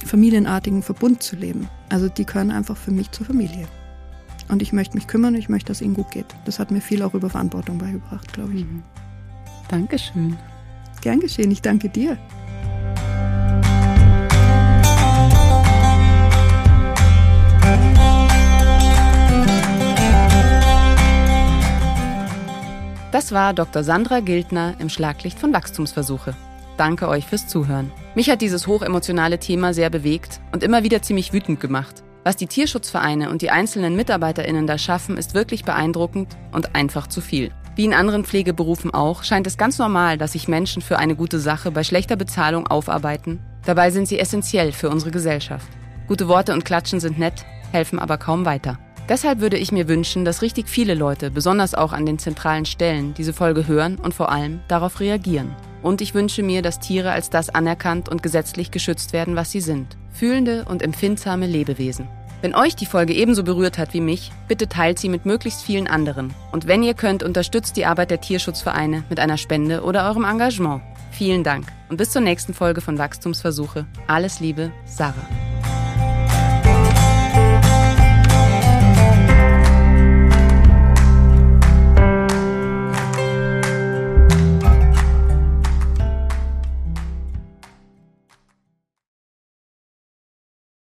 familienartigen Verbund zu leben. Also die gehören einfach für mich zur Familie. Und ich möchte mich kümmern, ich möchte, dass ihnen gut geht. Das hat mir viel auch über Verantwortung beigebracht, glaube ich. Mhm. Dankeschön. Gern geschehen, ich danke dir. Das war Dr. Sandra Gildner im Schlaglicht von Wachstumsversuche. Danke euch fürs Zuhören. Mich hat dieses hochemotionale Thema sehr bewegt und immer wieder ziemlich wütend gemacht. Was die Tierschutzvereine und die einzelnen MitarbeiterInnen da schaffen, ist wirklich beeindruckend und einfach zu viel. Wie in anderen Pflegeberufen auch, scheint es ganz normal, dass sich Menschen für eine gute Sache bei schlechter Bezahlung aufarbeiten. Dabei sind sie essentiell für unsere Gesellschaft. Gute Worte und Klatschen sind nett, helfen aber kaum weiter. Deshalb würde ich mir wünschen, dass richtig viele Leute, besonders auch an den zentralen Stellen, diese Folge hören und vor allem darauf reagieren. Und ich wünsche mir, dass Tiere als das anerkannt und gesetzlich geschützt werden, was sie sind. Fühlende und empfindsame Lebewesen. Wenn euch die Folge ebenso berührt hat wie mich, bitte teilt sie mit möglichst vielen anderen. Und wenn ihr könnt, unterstützt die Arbeit der Tierschutzvereine mit einer Spende oder eurem Engagement. Vielen Dank und bis zur nächsten Folge von Wachstumsversuche. Alles Liebe, Sarah.